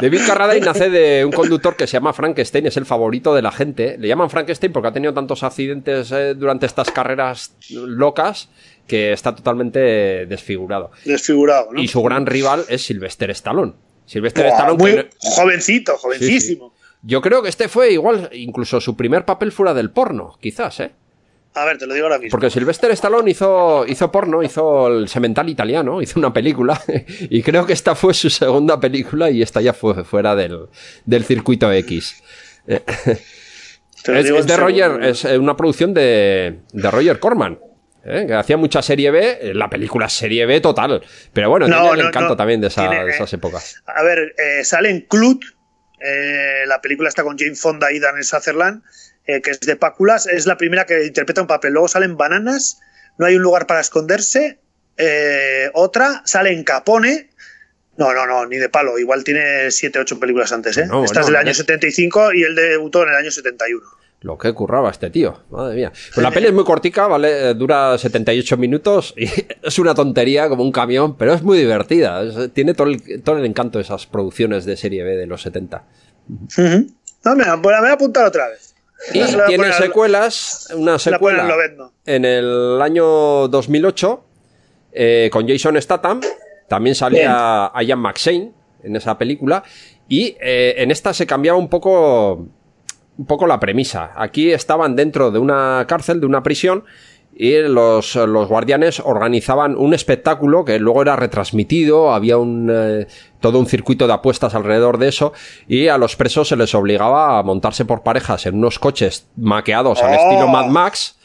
David Carradine nace de un conductor que se llama Frankenstein, es el favorito de la gente. Le llaman Frankenstein porque ha tenido tantos accidentes eh, durante estas carreras locas que está totalmente desfigurado. Desfigurado, ¿no? Y su gran rival es Sylvester Stallone. Sylvester Buah, Stallone muy que jovencito, jovencísimo. Yo creo que este fue igual, incluso su primer papel fuera del porno, quizás, ¿eh? A ver, te lo digo ahora mismo. Porque Sylvester Stallone hizo, hizo porno, hizo el semental italiano, hizo una película, *laughs* y creo que esta fue su segunda película y esta ya fue fuera del, del circuito X. Eh, *laughs* Es, de. Roger, es eh, una producción de, de Roger Corman. ¿eh? Que hacía mucha serie B, eh, la película serie B total. Pero bueno, No, tiene el encanto no. también de, esa- Tiene, de esas épocas. A ver, eh, sale en Clut, eh, la película está con Jane Fonda y Daniel Sutherland, eh, que es de Páculas, es la primera que interpreta un papel. Luego salen Bananas, No hay un lugar para esconderse, eh, otra, sale en Capone. No, no, no, ni de palo. Igual tiene 7, 8 películas antes, ¿eh? No, Esta es no, del año no. 75 y él debutó en el año 71. Lo que curraba este tío, madre mía. Pues la peli es muy cortica, ¿vale? Dura 78 minutos y *laughs* es una tontería como un camión, pero es muy divertida. Es- tiene todo el, todo el encanto de esas producciones de serie B de los 70. Ujú. No, me, la- me la voy a apuntar otra vez. Y No tiene poner secuelas, una secuela en el año 2008 eh, con Jason Statham. También salía Ian McShane en esa película. Y eh, en esta se cambiaba un poco, un poco la premisa. Aquí estaban dentro de una cárcel, de una prisión. Y los, los guardianes organizaban un espectáculo que luego era retransmitido, había un, eh, todo un circuito de apuestas alrededor de eso, y a los presos se les obligaba a montarse por parejas en unos coches maqueados al Oh. estilo Mad Max,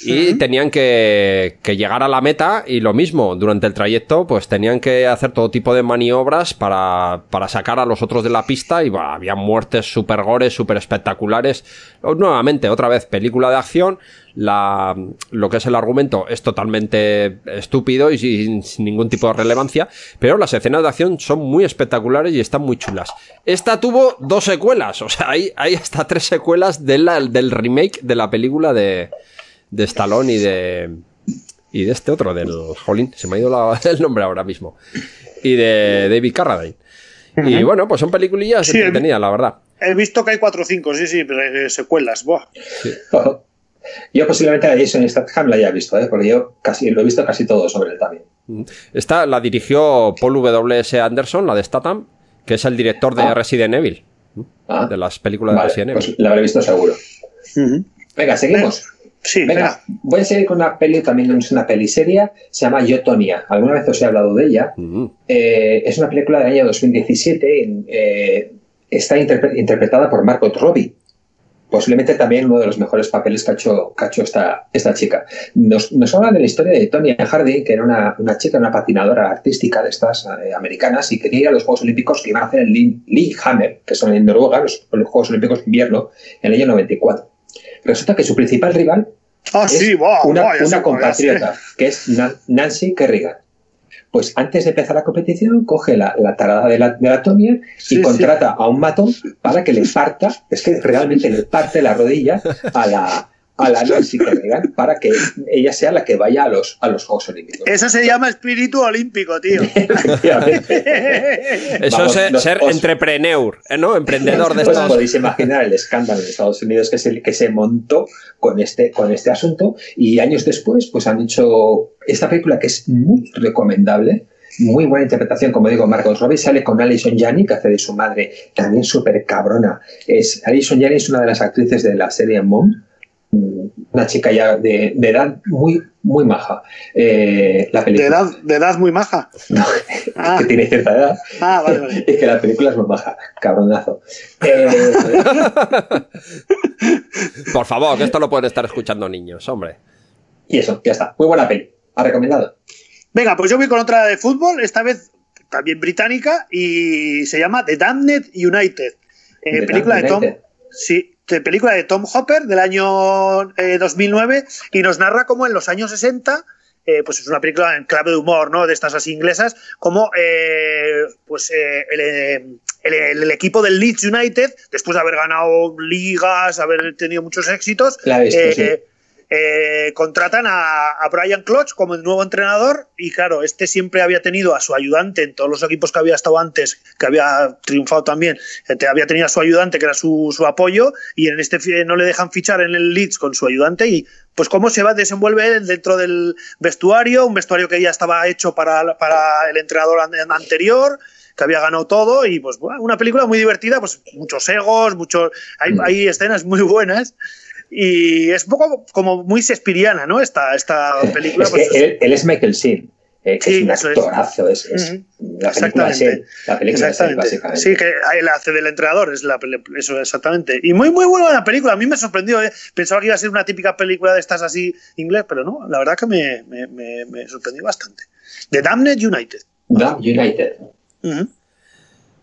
y tenían que, que llegar a la meta y lo mismo, durante el trayecto pues tenían que hacer todo tipo de maniobras para, para sacar a los otros de la pista y bah, había muertes super gores, super espectaculares. Nuevamente, otra vez, película de acción, la, lo que es el argumento es totalmente estúpido y sin, sin ningún tipo de relevancia, pero las escenas de acción son muy espectaculares y están muy chulas. Esta tuvo dos secuelas, o sea, hay, hay hasta tres secuelas de la- del remake de la película de, de Stallone y de y de este otro del Jolín, se me ha ido la- *laughs* el nombre ahora mismo y de David Carradine y bueno pues son peliculillas Sí, entretenidas la verdad He visto que hay 4 o 5, sí, sí, pero eh, secuelas. Buah. *laughs* Yo posiblemente a Jason Statham la haya visto, ¿eh? porque yo casi lo he visto casi todo sobre él también. esta la dirigió Paul W.S. Anderson la de Statham que es el director de Ah. Resident Evil Ah, de las películas de Resident Evil pues la habré visto seguro. Venga, seguimos. Sí, Venga, venga. voy a seguir con una peli, también es una peli seria, se llama Yo, Tonya. Alguna vez os he hablado de ella. Mm. Eh, es una película del año 2017. en- eh, está interpre- interpretada por Margot Robbie. Posiblemente también uno de los mejores papeles que ha hecho, que ha hecho esta, esta chica. Nos, nos habla de la historia de Tonya Harding, que era una, una chica, una patinadora artística de estas eh, americanas y quería ir a los Juegos Olímpicos que iban a hacer en Lille- Lillehammer, que son en Noruega, los, los Juegos Olímpicos de invierno, en el año 94. Resulta que su principal rival Ah, es sí, buah, una, sé compatriota, que es Na- Nancy Kerrigan. Pues antes de empezar la competición, coge la, la tarada de la, de la Sí, y contrata a un matón para que le parta, es que realmente le parte la rodilla a la, a la Nancy Kerrigan para que ella sea la que vaya a los, a los Juegos Olímpicos. Eso se llama espíritu olímpico, tío. Eso Vamos, es ser os- entrepreneur ¿eh? ¿no? emprendedor de Os estos podéis imaginar el escándalo en Estados Unidos que se, que se montó con este, con este asunto y años después pues han hecho esta película que es muy recomendable, muy buena interpretación, como digo, Margot Robbie sale con Alison Janney, que hace de su madre, también súper cabrona. Es, Alison Janney es una de las actrices de la serie Mom, una chica ya de, de edad muy, muy maja. Eh, la De película edad, de edad muy maja. *laughs* no, Ah. que tiene cierta edad. Ah, vale, vale. *laughs* Es que la película es muy baja, cabronazo. Eh, *laughs* por favor que esto lo pueden estar escuchando niños hombre y eso, ya está. Muy buena peli. Ha recomendado. Venga, pues yo voy con otra de fútbol, esta vez también británica, y se llama The Damned United. Eh, The película de Tom. United. Sí, de película de Tom Hopper del año eh, 2009 y nos narra cómo en los años 60 eh, pues es una película en clave de humor, ¿no? De estas así inglesas, como eh, pues eh, el, eh, el- el equipo del Leeds United, después de haber ganado ligas, haber tenido muchos éxitos, visto, eh, sí. Eh, contratan a, a Brian Clough como el nuevo entrenador y claro, este siempre había tenido a su ayudante en todos los equipos que había estado antes, que había triunfado también, eh, había tenido a su ayudante que era su, su apoyo y en este no le dejan fichar en el Leeds con su ayudante y pues cómo se va a desenvolver él dentro del vestuario, un vestuario que ya estaba hecho para, para el entrenador an- anterior que había ganado todo y pues bueno, una película muy divertida, pues muchos egos, muchos hay, Mm. hay escenas muy buenas y es un poco como muy Shakespeareana, ¿no? Esta, esta película. Es que pues, él, él es Michael Sheen, eh, que Sí, es un es. actorazo. Es, es-. La película es él. La película es él, exactamente. básicamente. Sí, que él hace del entrenador, es la, eso exactamente. Y muy, muy buena la película. A mí me sorprendió. ¿eh? Pensaba que iba a ser una típica película de estas así inglés, pero no. La verdad que me, me, me- me sorprendió bastante. The Damned United. Damn United.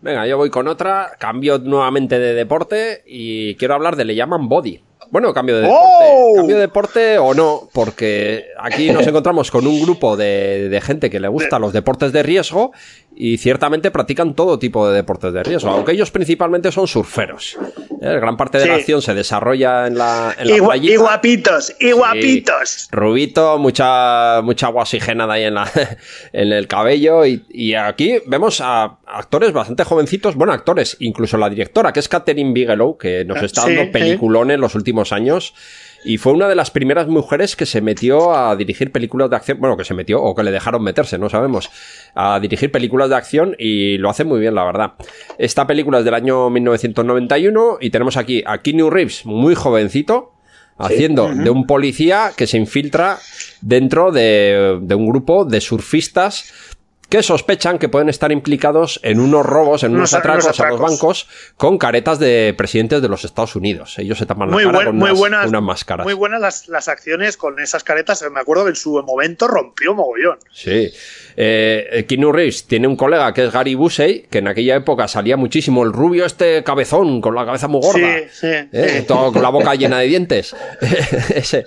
Venga, yo voy con otra, cambio nuevamente de deporte y quiero hablar de Le llaman Body. Bueno, cambio de deporte. ¡Oh! Cambio de deporte o no, porque aquí nos encontramos con un grupo de, de gente que le gusta los deportes de riesgo y ciertamente practican todo tipo de deportes de riesgo, aunque ellos principalmente son surferos. Eh, Gran parte de Sí. la acción se desarrolla en la, en la Y, gua- playita. y guapitos, y Sí. guapitos. Rubito, mucha, mucha agua oxigenada ahí en, la, *laughs* en el cabello. Y, y aquí vemos a actores bastante jovencitos, bueno, actores, incluso la directora, que es Catherine Bigelow, que nos está Sí, dando sí. peliculones en los últimos años. Y fue una de las primeras mujeres que se metió a dirigir películas de acción. Bueno, que se metió o que le dejaron meterse, no sabemos. A dirigir películas de acción y lo hace muy bien, la verdad. Esta película es del año 1991 y tenemos aquí a Keanu Reeves, muy jovencito, haciendo de un policía que se infiltra dentro de, de un grupo de surfistas que sospechan que pueden estar implicados en unos robos, en unos, Unos- atracos, unos a los bancos con caretas de presidentes de los Estados Unidos. Ellos se tapan la Muy, cara buen- con muy unas, buenas, unas máscaras. muy buenas las, las acciones con esas caretas. Me acuerdo que en su momento rompió mogollón. Sí. Eh, Keanu Reeves tiene un colega que es Gary Busey, que en aquella época salía muchísimo el rubio este cabezón, con la cabeza muy gorda. Sí, sí, ¿eh? sí. Todo con la boca llena de dientes. *laughs* Ese.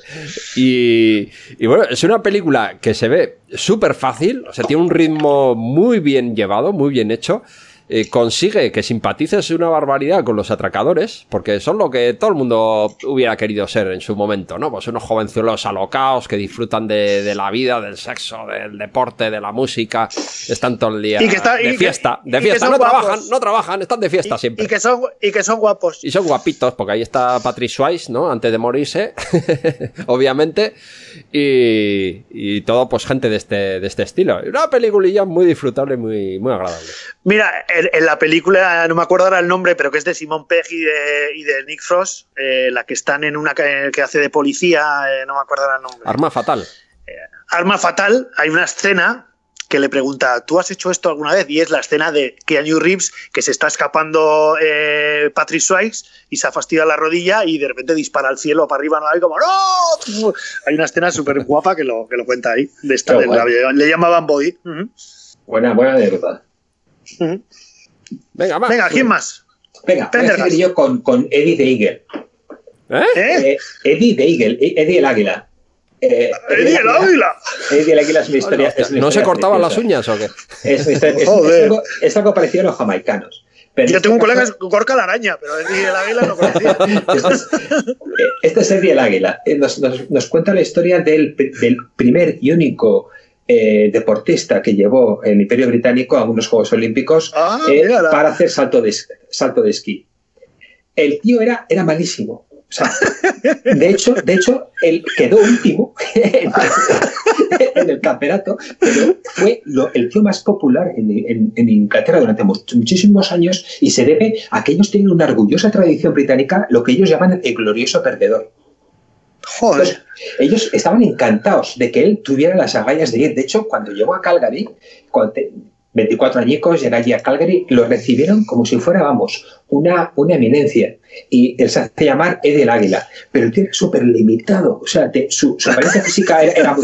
Y, y bueno, es una película que se ve súper fácil, o sea, tiene un ritmo muy bien llevado, muy bien hecho. Eh, consigue que simpatices una barbaridad con los atracadores, porque son lo que todo el mundo hubiera querido ser en su momento, ¿no? Pues unos jovenzuelos alocados que disfrutan de, de la vida, del sexo, del deporte, de la música, están todo el día Y que está- de fiesta, de fiesta, no guapos. trabajan, no trabajan, están de fiesta Y, siempre. y que son, y que son guapos. Y son guapitos, porque ahí está Patrick Swayze, ¿no? Antes de morirse, *laughs* obviamente. Y, y todo, pues, gente de este, de este estilo. Una peliculilla muy disfrutable, muy, muy agradable. Mira, en, en la película, no me acuerdo ahora el nombre, pero que es de Simon Pegg y de, y de Nick Frost, eh, la que están en una que, que hace de policía, eh, no me acuerdo ahora el nombre. Arma fatal. Arma Fatal, hay una escena que le pregunta, ¿tú has hecho esto alguna vez? Y es la escena de Keanu Reeves, que se está escapando eh, Patrick Swayze y se ha fastidiado la rodilla y de repente dispara al cielo para arriba, ¿no? Hay como, ¡no! Hay una escena súper guapa que lo, que lo cuenta ahí. De esta, de la- le llamaban Body. Buena, buena anécdota. ujú. Venga, va. Venga, ¿quién más? Venga, voy a yo con, con Eddie the Eagle. ¿Eh? ¿Eh? Eh, Eddie the Eagle, Eddie el águila. Eh, ¡Eddie el águila! Eddie el águila es una historia. es una ¿No se cortaban las uñas o qué? Es, historia- es- es Joder. algo, es algo parecido a los jamaicanos. Pero Yo este tengo un colega que es Gorka la araña, pero Eddie el águila no conocía. este, es, *laughs* eh, este es Eddie el Águila. Eh, Nos, nos- nos cuenta la historia del, del primer y único eh, deportista que llevó el Imperio Británico a unos Juegos Olímpicos Ah, eh, para hacer salto de, salto de esquí. El tío era, era malísimo. O sea, *laughs* de hecho, de hecho, él quedó último en, *laughs* en el campeonato, pero fue lo- el tío más popular en, en- en Inglaterra durante much- muchísimos años y se debe a que ellos tienen una orgullosa tradición británica, lo que ellos llaman el glorioso perdedor. Joder. Entonces, ellos estaban encantados de que él tuviera las agallas de ir. De hecho, cuando llegó a Calgary, cuando te- 24 añicos, llega allí a Calgary, lo recibieron como si fuera, vamos, una, una eminencia. Y él se hace llamar Eddie el Águila. Pero el tío era súper limitado. O sea, de- su, su apariencia física era, era muy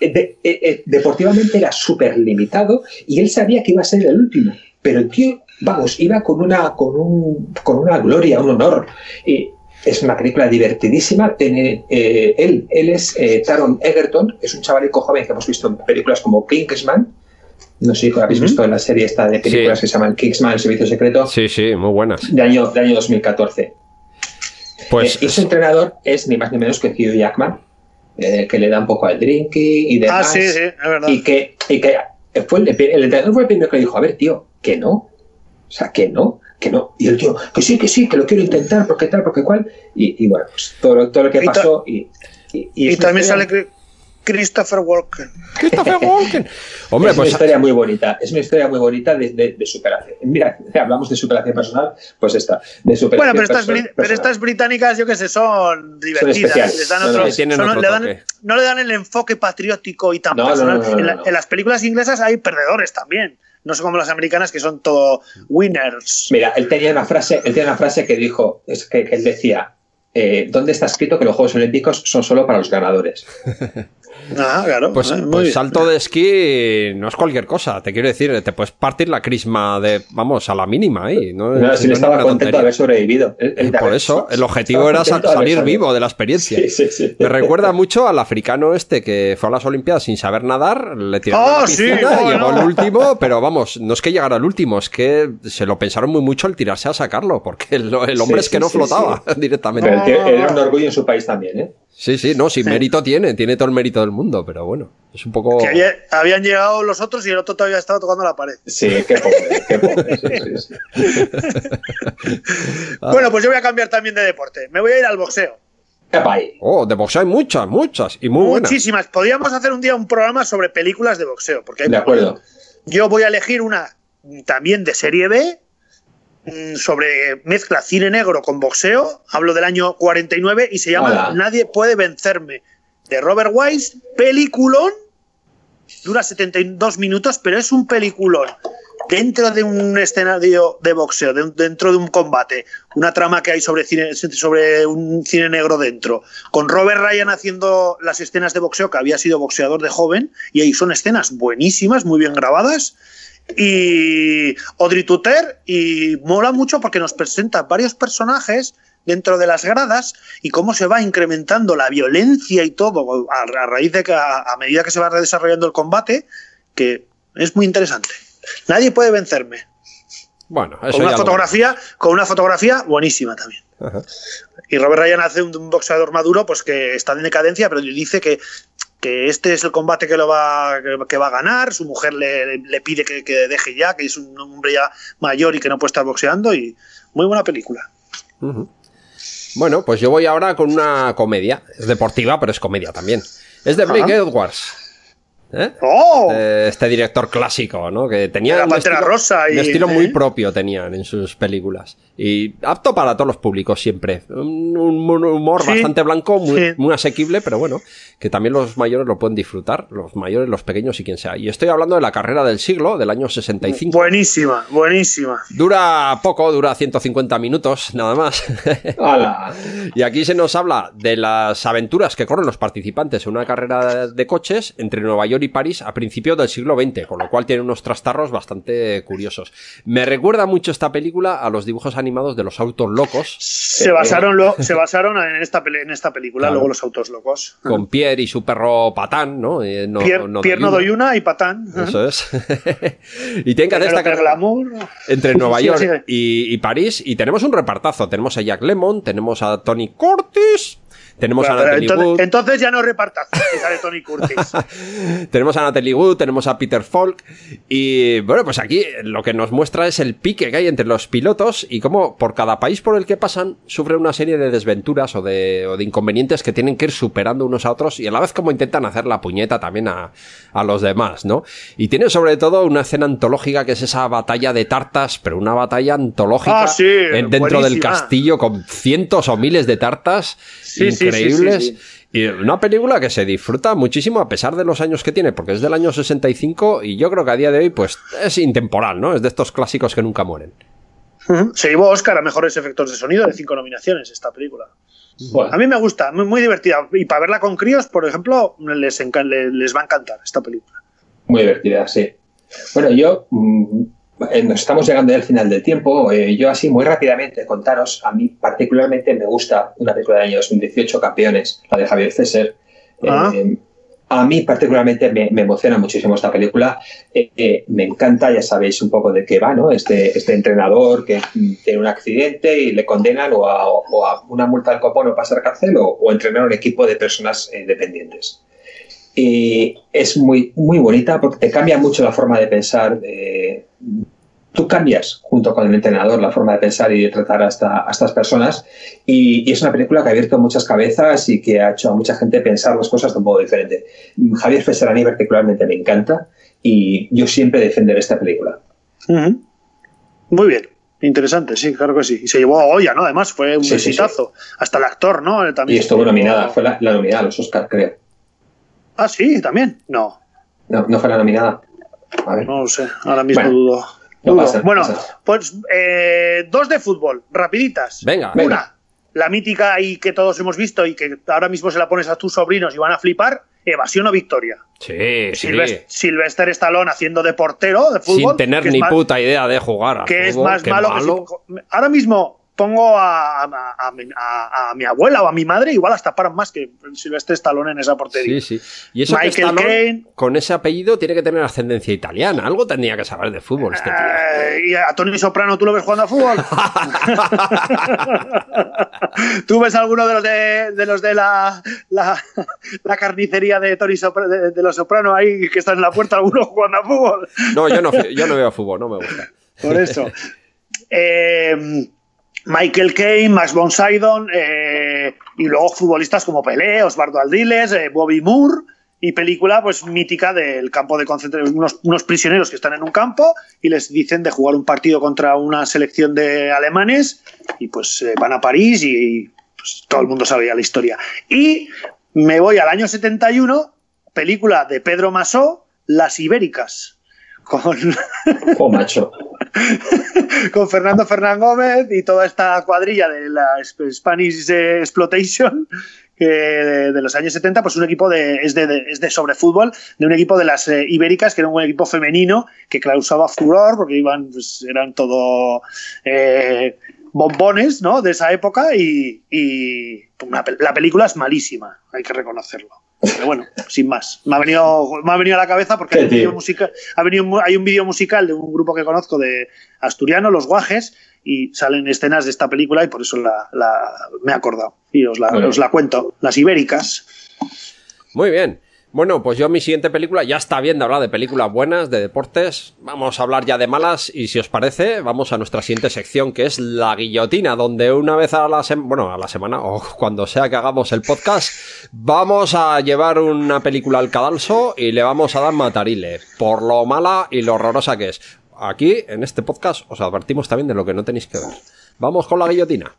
eh, de- eh, eh, deportivamente era súper limitado y él sabía que iba a ser el último. Pero el tío, vamos, iba con una, con un, con una gloria, un honor. Y es una película divertidísima. Tiene, eh, él, él es eh, Taron Egerton, es un chavalico joven que hemos visto en películas como Kingsman. No sé si lo habéis visto en la serie esta de películas Sí. que se llaman Kingsman, El Servicio Secreto, Sí, sí, muy buenas. de año, de año 2014. Pues Eh, y su entrenador es ni más ni menos que Hugh Jackman, eh, que le da un poco al drinking y demás. Ah, sí, sí, es verdad. Y que, y que fue el, el entrenador fue el primero que le dijo, a ver, tío, que no. O sea, que no, que no. Y el tío, que sí, que sí, que lo quiero intentar, porque tal, porque cual. Y, y bueno, pues todo, lo- todo lo que pasó. Y, y, también historia- sale Christopher Walken. Christopher *laughs* Walken. Hombre, es una pues historia muy bonita, es una historia muy bonita de, de- de superación. Mira, *laughs* hablamos de superación personal, pues esta, de superación Bueno, pero estas, pero británicas, yo que sé, son divertidas. especiales. les dan No, otro- son- otro le dan- toque. no le dan el enfoque patriótico y tan No, no, personal. no, no, en, la- no. en las películas inglesas hay perdedores también. No son como las americanas que son todo winners. Mira, él tenía una frase, él tenía una frase que dijo, es que, que él decía, eh, ¿dónde está escrito que los Juegos Olímpicos son solo para los ganadores? *laughs* Ah, claro. Pues, Ah, pues salto de esquí no es cualquier cosa, te quiero decir, te puedes partir la crisma de, vamos, a la mínima ahí. No, No, si no estaba contento de haber sobrevivido. De Por haber- eso, el objetivo era salir salido. vivo de la experiencia. Sí, sí, sí. Me recuerda mucho al africano este que fue a las Olimpiadas sin saber nadar, le tiraron a ¡Oh, la sí! piscina, ¡Oh, llegó no! el último, pero vamos, no es que llegara al último, es que se lo pensaron muy mucho al tirarse a sacarlo, porque el, el hombre Sí, es que sí, no sí, flotaba *laughs* directamente. Pero el tío era un orgullo en su país también, ¿eh? Sí, sí, no, sin mérito tiene, tiene todo el mérito del mundo, pero bueno, es un poco... Que había- habían llegado los otros y el otro todavía estaba tocando la pared. Sí, qué pobre, qué pobre. sí, sí, sí. Ah. *laughs* Bueno, pues yo voy a cambiar también de deporte. Me voy a ir al boxeo. Oh, de boxeo hay muchas, muchas, y muy buenas. Muchísimas. Podríamos hacer un día un programa sobre películas de boxeo. Porque hay- De acuerdo. Yo voy a elegir una también de serie B sobre mezcla cine negro con boxeo. Hablo del año 49 y se llama Hola. Nadie puede vencerme. De Robert Wise, peliculón. Dura 72 minutos, pero es un peliculón. Dentro de un escenario de boxeo, de- dentro de un combate, una trama que hay sobre, cine, sobre un cine negro dentro, con Robert Ryan haciendo las escenas de boxeo, que había sido boxeador de joven, y ahí son escenas buenísimas, muy bien grabadas, y Audrey Tuter y mola mucho porque nos presenta varios personajes dentro de las gradas y cómo se va incrementando la violencia y todo a, raíz de que a, a medida que se va desarrollando el combate que es muy interesante. Nadie puede vencerme. Bueno, eso con una lo fotografía con una fotografía buenísima también. Ajá. y Robert Ryan hace un, un boxeador maduro pues que está en decadencia pero dice que que este es el combate que lo va que, va a ganar su mujer le, le pide que, que deje ya que es un hombre ya mayor y que no puede estar boxeando y muy buena película. Bueno, pues yo voy ahora con una comedia. Es deportiva, pero es comedia también. Es de Blake. Edwards. ¿Eh? ¡Oh! Eh, Este director clásico, ¿no? Que tenía La un estilo, Rosa y- un estilo muy propio tenían en sus películas. Y apto para todos los públicos siempre. Un, un humor Sí, bastante blanco, muy, sí. muy asequible, pero bueno, que también los mayores lo pueden disfrutar. Los mayores, los pequeños y quien sea. Y estoy hablando de la carrera del siglo, del año 65. buenísima buenísima Dura poco, dura 150 minutos, nada más. *laughs* ¡Hala! Y aquí se nos habla de las aventuras que corren los participantes en una carrera de coches entre Nueva York y París a principios del siglo XX, con lo cual tiene unos trastarros bastante curiosos. Me recuerda mucho esta película a los dibujos animados de los autos locos, se basaron lo- se basaron en esta en esta película Claro. luego los autos locos con Pierre y su perro Patán, ¿no? Eh, no, Pier, no doy una y patán. Eso es. *laughs* y tienen que hacer esta carrera glamour entre Nueva York y, y París y tenemos un repartazo. Tenemos a Jack Lemmon, tenemos a Tony Curtis, tenemos Bueno, a Natalie entonces, Wood. entonces ya no repartas que sale *laughs* Tony Curtis *laughs* tenemos a Natalie Wood, tenemos a Peter Falk y bueno, pues aquí lo que nos muestra es el pique que hay entre los pilotos y cómo por cada país por el que pasan sufren una serie de desventuras o de, o de inconvenientes que tienen que ir superando unos a otros y a la vez como intentan hacer la puñeta también a, a los demás, ¿no? Y tiene sobre todo una escena antológica que es esa batalla de tartas, pero una batalla antológica Ah, sí, dentro del castillo con cientos o miles de tartas Sí, sí, sí, increíbles. sí, sí. Y una película que se disfruta muchísimo a pesar de los años que tiene, porque es del año 65 y yo creo que a día de hoy pues es intemporal, ¿no? Es de estos clásicos que nunca mueren. Se llevó Oscar a mejores efectos de sonido de cinco nominaciones esta película a Bueno, mí me gusta muy, muy divertida y para verla con críos por ejemplo les, les va a encantar esta película muy divertida, sí. Bueno, yo. mm, nos estamos llegando ya al final del tiempo. eh, yo, así muy rápidamente, contaros. A mí, particularmente, me gusta una película del año 2018, Campeones, la de Javier César. Ah. Eh, a mí, particularmente, me, me emociona muchísimo esta película. Eh, me encanta, ya sabéis un poco de qué va, ¿no? Este, este entrenador que mm, tiene un accidente y le condenan o a, o a una multa al copón o pasar cárcel o, o entrenar un equipo de personas dependientes. Y es muy, muy bonita porque te cambia mucho la forma de pensar. eh, tú cambias junto con el entrenador la forma de pensar y de tratar a, esta- a estas personas. Y, y es una película que ha abierto muchas cabezas y que ha hecho a mucha gente pensar las cosas de un modo diferente. Javier Fesserani particularmente me encanta y yo siempre defenderé esta película. Muy bien interesante sí claro que sí y se llevó a Goya no además fue un Sí, hasta el actor no también Y estuvo nominada, fue la, la nominada a los Oscar, creo. Ah sí también no No, no fue la nominada. A ver. no lo sé ahora mismo Bueno, dudo no Dudo. pasa, bueno pasa. pues eh, dos de fútbol rapiditas Venga, Venga. Una, la mítica y que todos hemos visto y que ahora mismo se la pones a tus sobrinos y van a flipar, Evasión o Victoria. Sí, sí. Sylvester Stallone haciendo de portero de fútbol. Sin tener ni más- puta idea de jugar. al Que es más malo, que si- Ahora mismo pongo a, a- a mi- a- a mi abuela o a mi madre, igual hasta paran más que Silvestre Stallone en esa portería. Sí, sí. Y eso que Michael Stallone, Caine. con ese apellido tiene que tener ascendencia italiana. Algo tendría que saber de fútbol este tío. Eh, y a Tony Soprano, ¿tú lo ves jugando a fútbol? *laughs* ¿Tú ves alguno de los de, de los de la, la, la carnicería de Tony Sopra- de, de los Soprano ahí que están en la puerta, alguno jugando a fútbol? No, yo no, yo no veo fútbol, no me gusta. Por eso. *laughs* Eh, Michael Caine, Max von Sydow, eh, y luego futbolistas como Pelé, Osvaldo Aldiles, eh, Bobby Moore, y película pues mítica del campo de concentración, unos, unos prisioneros que están en un campo y les dicen de jugar un partido contra una selección de alemanes y pues eh, van a París y pues, todo el mundo sabía la historia. Y me voy al año 71, película de Pedro Masó, Las Ibéricas, con Oh, macho. Con Fernando Fernán Gómez y toda esta cuadrilla de la Sp- Spanish eh, Exploitation que de, los años 70, pues un equipo de, es, de, es de sobre fútbol, de un equipo de las eh, ibéricas, que era un equipo femenino que causaba furor porque iban, pues, eran todo eh, bombones ¿no? de esa época y, la película es malísima, hay que reconocerlo. Pero bueno, sin más. Me ha venido, me ha venido a la cabeza porque hay un, musical, ha venido, hay un vídeo musical de un grupo que conozco de asturiano, Los Guajes, y salen escenas de esta película y por eso la, la- me he acordado. Y os la, Bueno. os la cuento. Las ibéricas. Muy bien. Bueno, pues yo mi siguiente película, ya está bien de hablar de películas buenas, de deportes, vamos a hablar ya de malas y si os parece, vamos a nuestra siguiente sección que es la guillotina, donde una vez a la semana, bueno, a la semana o *laughs* cuando sea que hagamos el podcast, vamos a llevar una película al cadalso y le vamos a dar matarile, por lo mala y lo horrorosa que es. Aquí, en este podcast, os advertimos también de lo que no tenéis que ver. Vamos con la guillotina.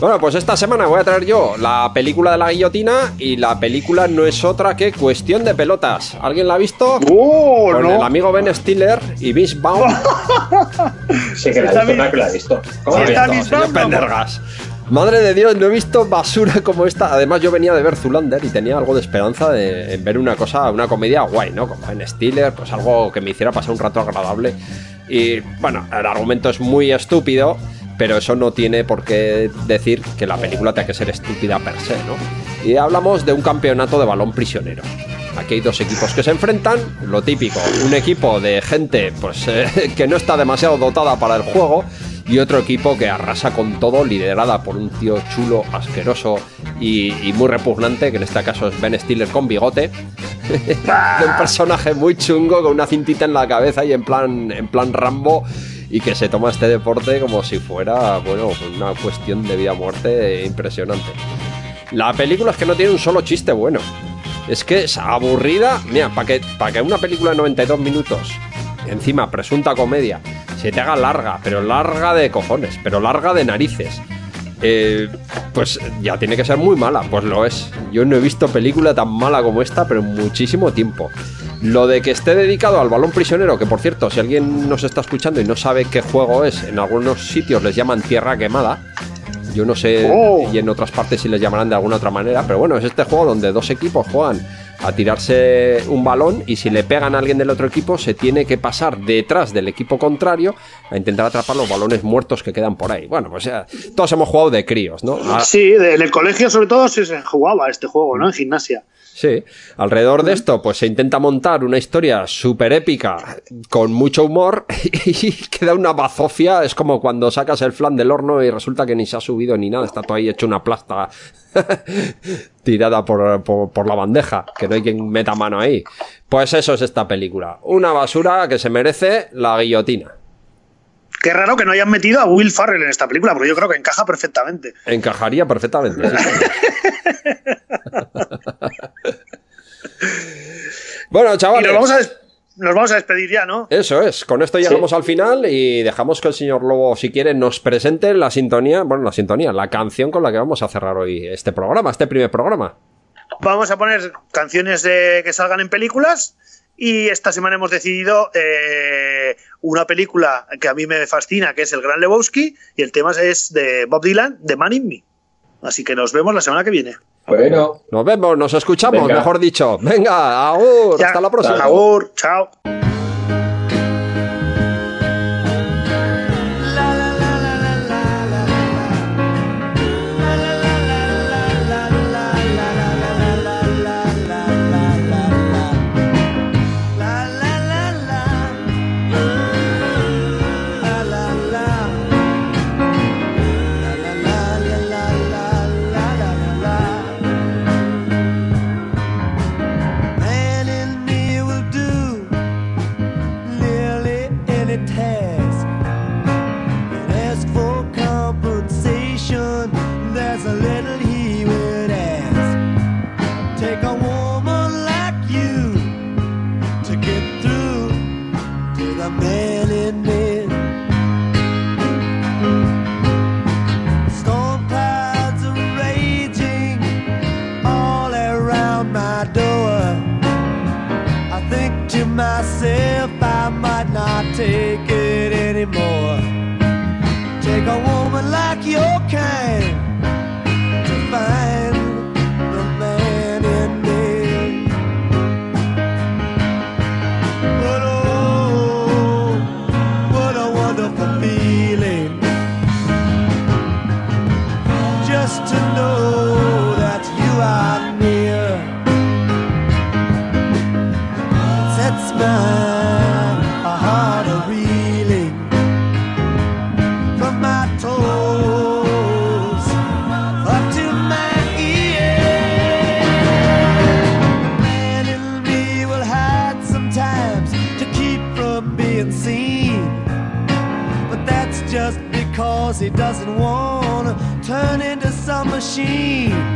Bueno, pues esta semana voy a traer yo la película de la guillotina y la película no es otra que Cuestión de Pelotas. ¿Alguien la ha visto? ¡Oh, Con el amigo Ben Stiller y Vince Vaughn. *laughs* Sí que la he visto, bien. claro que la he visto. ¿Cómo Sí, está visto? señor. Pendergas. Madre de Dios, no he visto basura como esta. Además, yo venía de ver Zulander y tenía algo de esperanza de ver una cosa, una comedia guay, ¿no? Con Ben Stiller, pues algo que me hiciera pasar un rato agradable. Y bueno, el argumento es muy estúpido, pero eso no tiene por qué decir que la película tenga que ser estúpida per se, ¿no? Y hablamos de un campeonato de balón prisionero. Aquí hay dos equipos que se enfrentan, lo típico, un equipo de gente pues eh, *laughs* que no está demasiado dotada para el juego y otro equipo que arrasa con todo, liderada por un tío chulo, asqueroso y, y muy repugnante, que en este caso es Ben Stiller con bigote. *laughs* un personaje muy chungo con una cintita en la cabeza y en plan, en plan Rambo y que se toma este deporte como si fuera, bueno, una cuestión de vida o muerte impresionante. La película es que no tiene un solo chiste bueno. Es que es aburrida. Mira, para que, que una película de 92 minutos, encima presunta comedia, se te haga larga, pero larga de cojones, pero larga de narices. Eh, pues ya tiene que ser muy mala, pues lo es. Yo no he visto película tan mala como esta, pero en muchísimo tiempo. Lo de que esté dedicado al balón prisionero, que por cierto, si alguien nos está escuchando y no sabe qué juego es, en algunos sitios les llaman tierra quemada. Yo no sé, Oh. y en otras partes si les llamarán de alguna otra manera, pero bueno, es este juego donde dos equipos juegan a tirarse un balón y si le pegan a alguien del otro equipo se tiene que pasar detrás del equipo contrario a intentar atrapar los balones muertos que quedan por ahí. Bueno, pues ya, todos hemos jugado de críos, ¿no? Ah, Sí, en el colegio sobre todo se se jugaba este juego, ¿no? En gimnasia. Sí, alrededor de esto pues se intenta montar una historia súper épica con mucho humor *laughs* y queda una bazofia, es como cuando sacas el flan del horno y resulta que ni se ha subido ni nada, está todo ahí hecho una plasta *laughs* tirada por, por, por la bandeja, que no hay quien meta mano ahí. Pues eso es esta película, una basura que se merece la guillotina. Qué raro que no hayan metido a Will Farrell en esta película, porque yo creo que encaja perfectamente. Encajaría perfectamente. sí, *laughs* bueno, Y chavales. nos vamos a, nos vamos a despedir ya, ¿no? Eso es, con esto llegamos al final y dejamos que el señor Lobo, si quiere, nos presente la sintonía, bueno, la sintonía, la canción con la que vamos a cerrar hoy este programa, este primer programa. vamos a poner canciones de, que salgan en películas. Y esta semana hemos decidido eh, una película que a mí me fascina, que es El Gran Lebowski, y el tema es de Bob Dylan, de Man in Me. Así que nos vemos la semana que viene. Bueno, Nos vemos, nos escuchamos, Venga. mejor dicho. Venga, agur, Ya, hasta la próxima. Agur, chao. To the machine.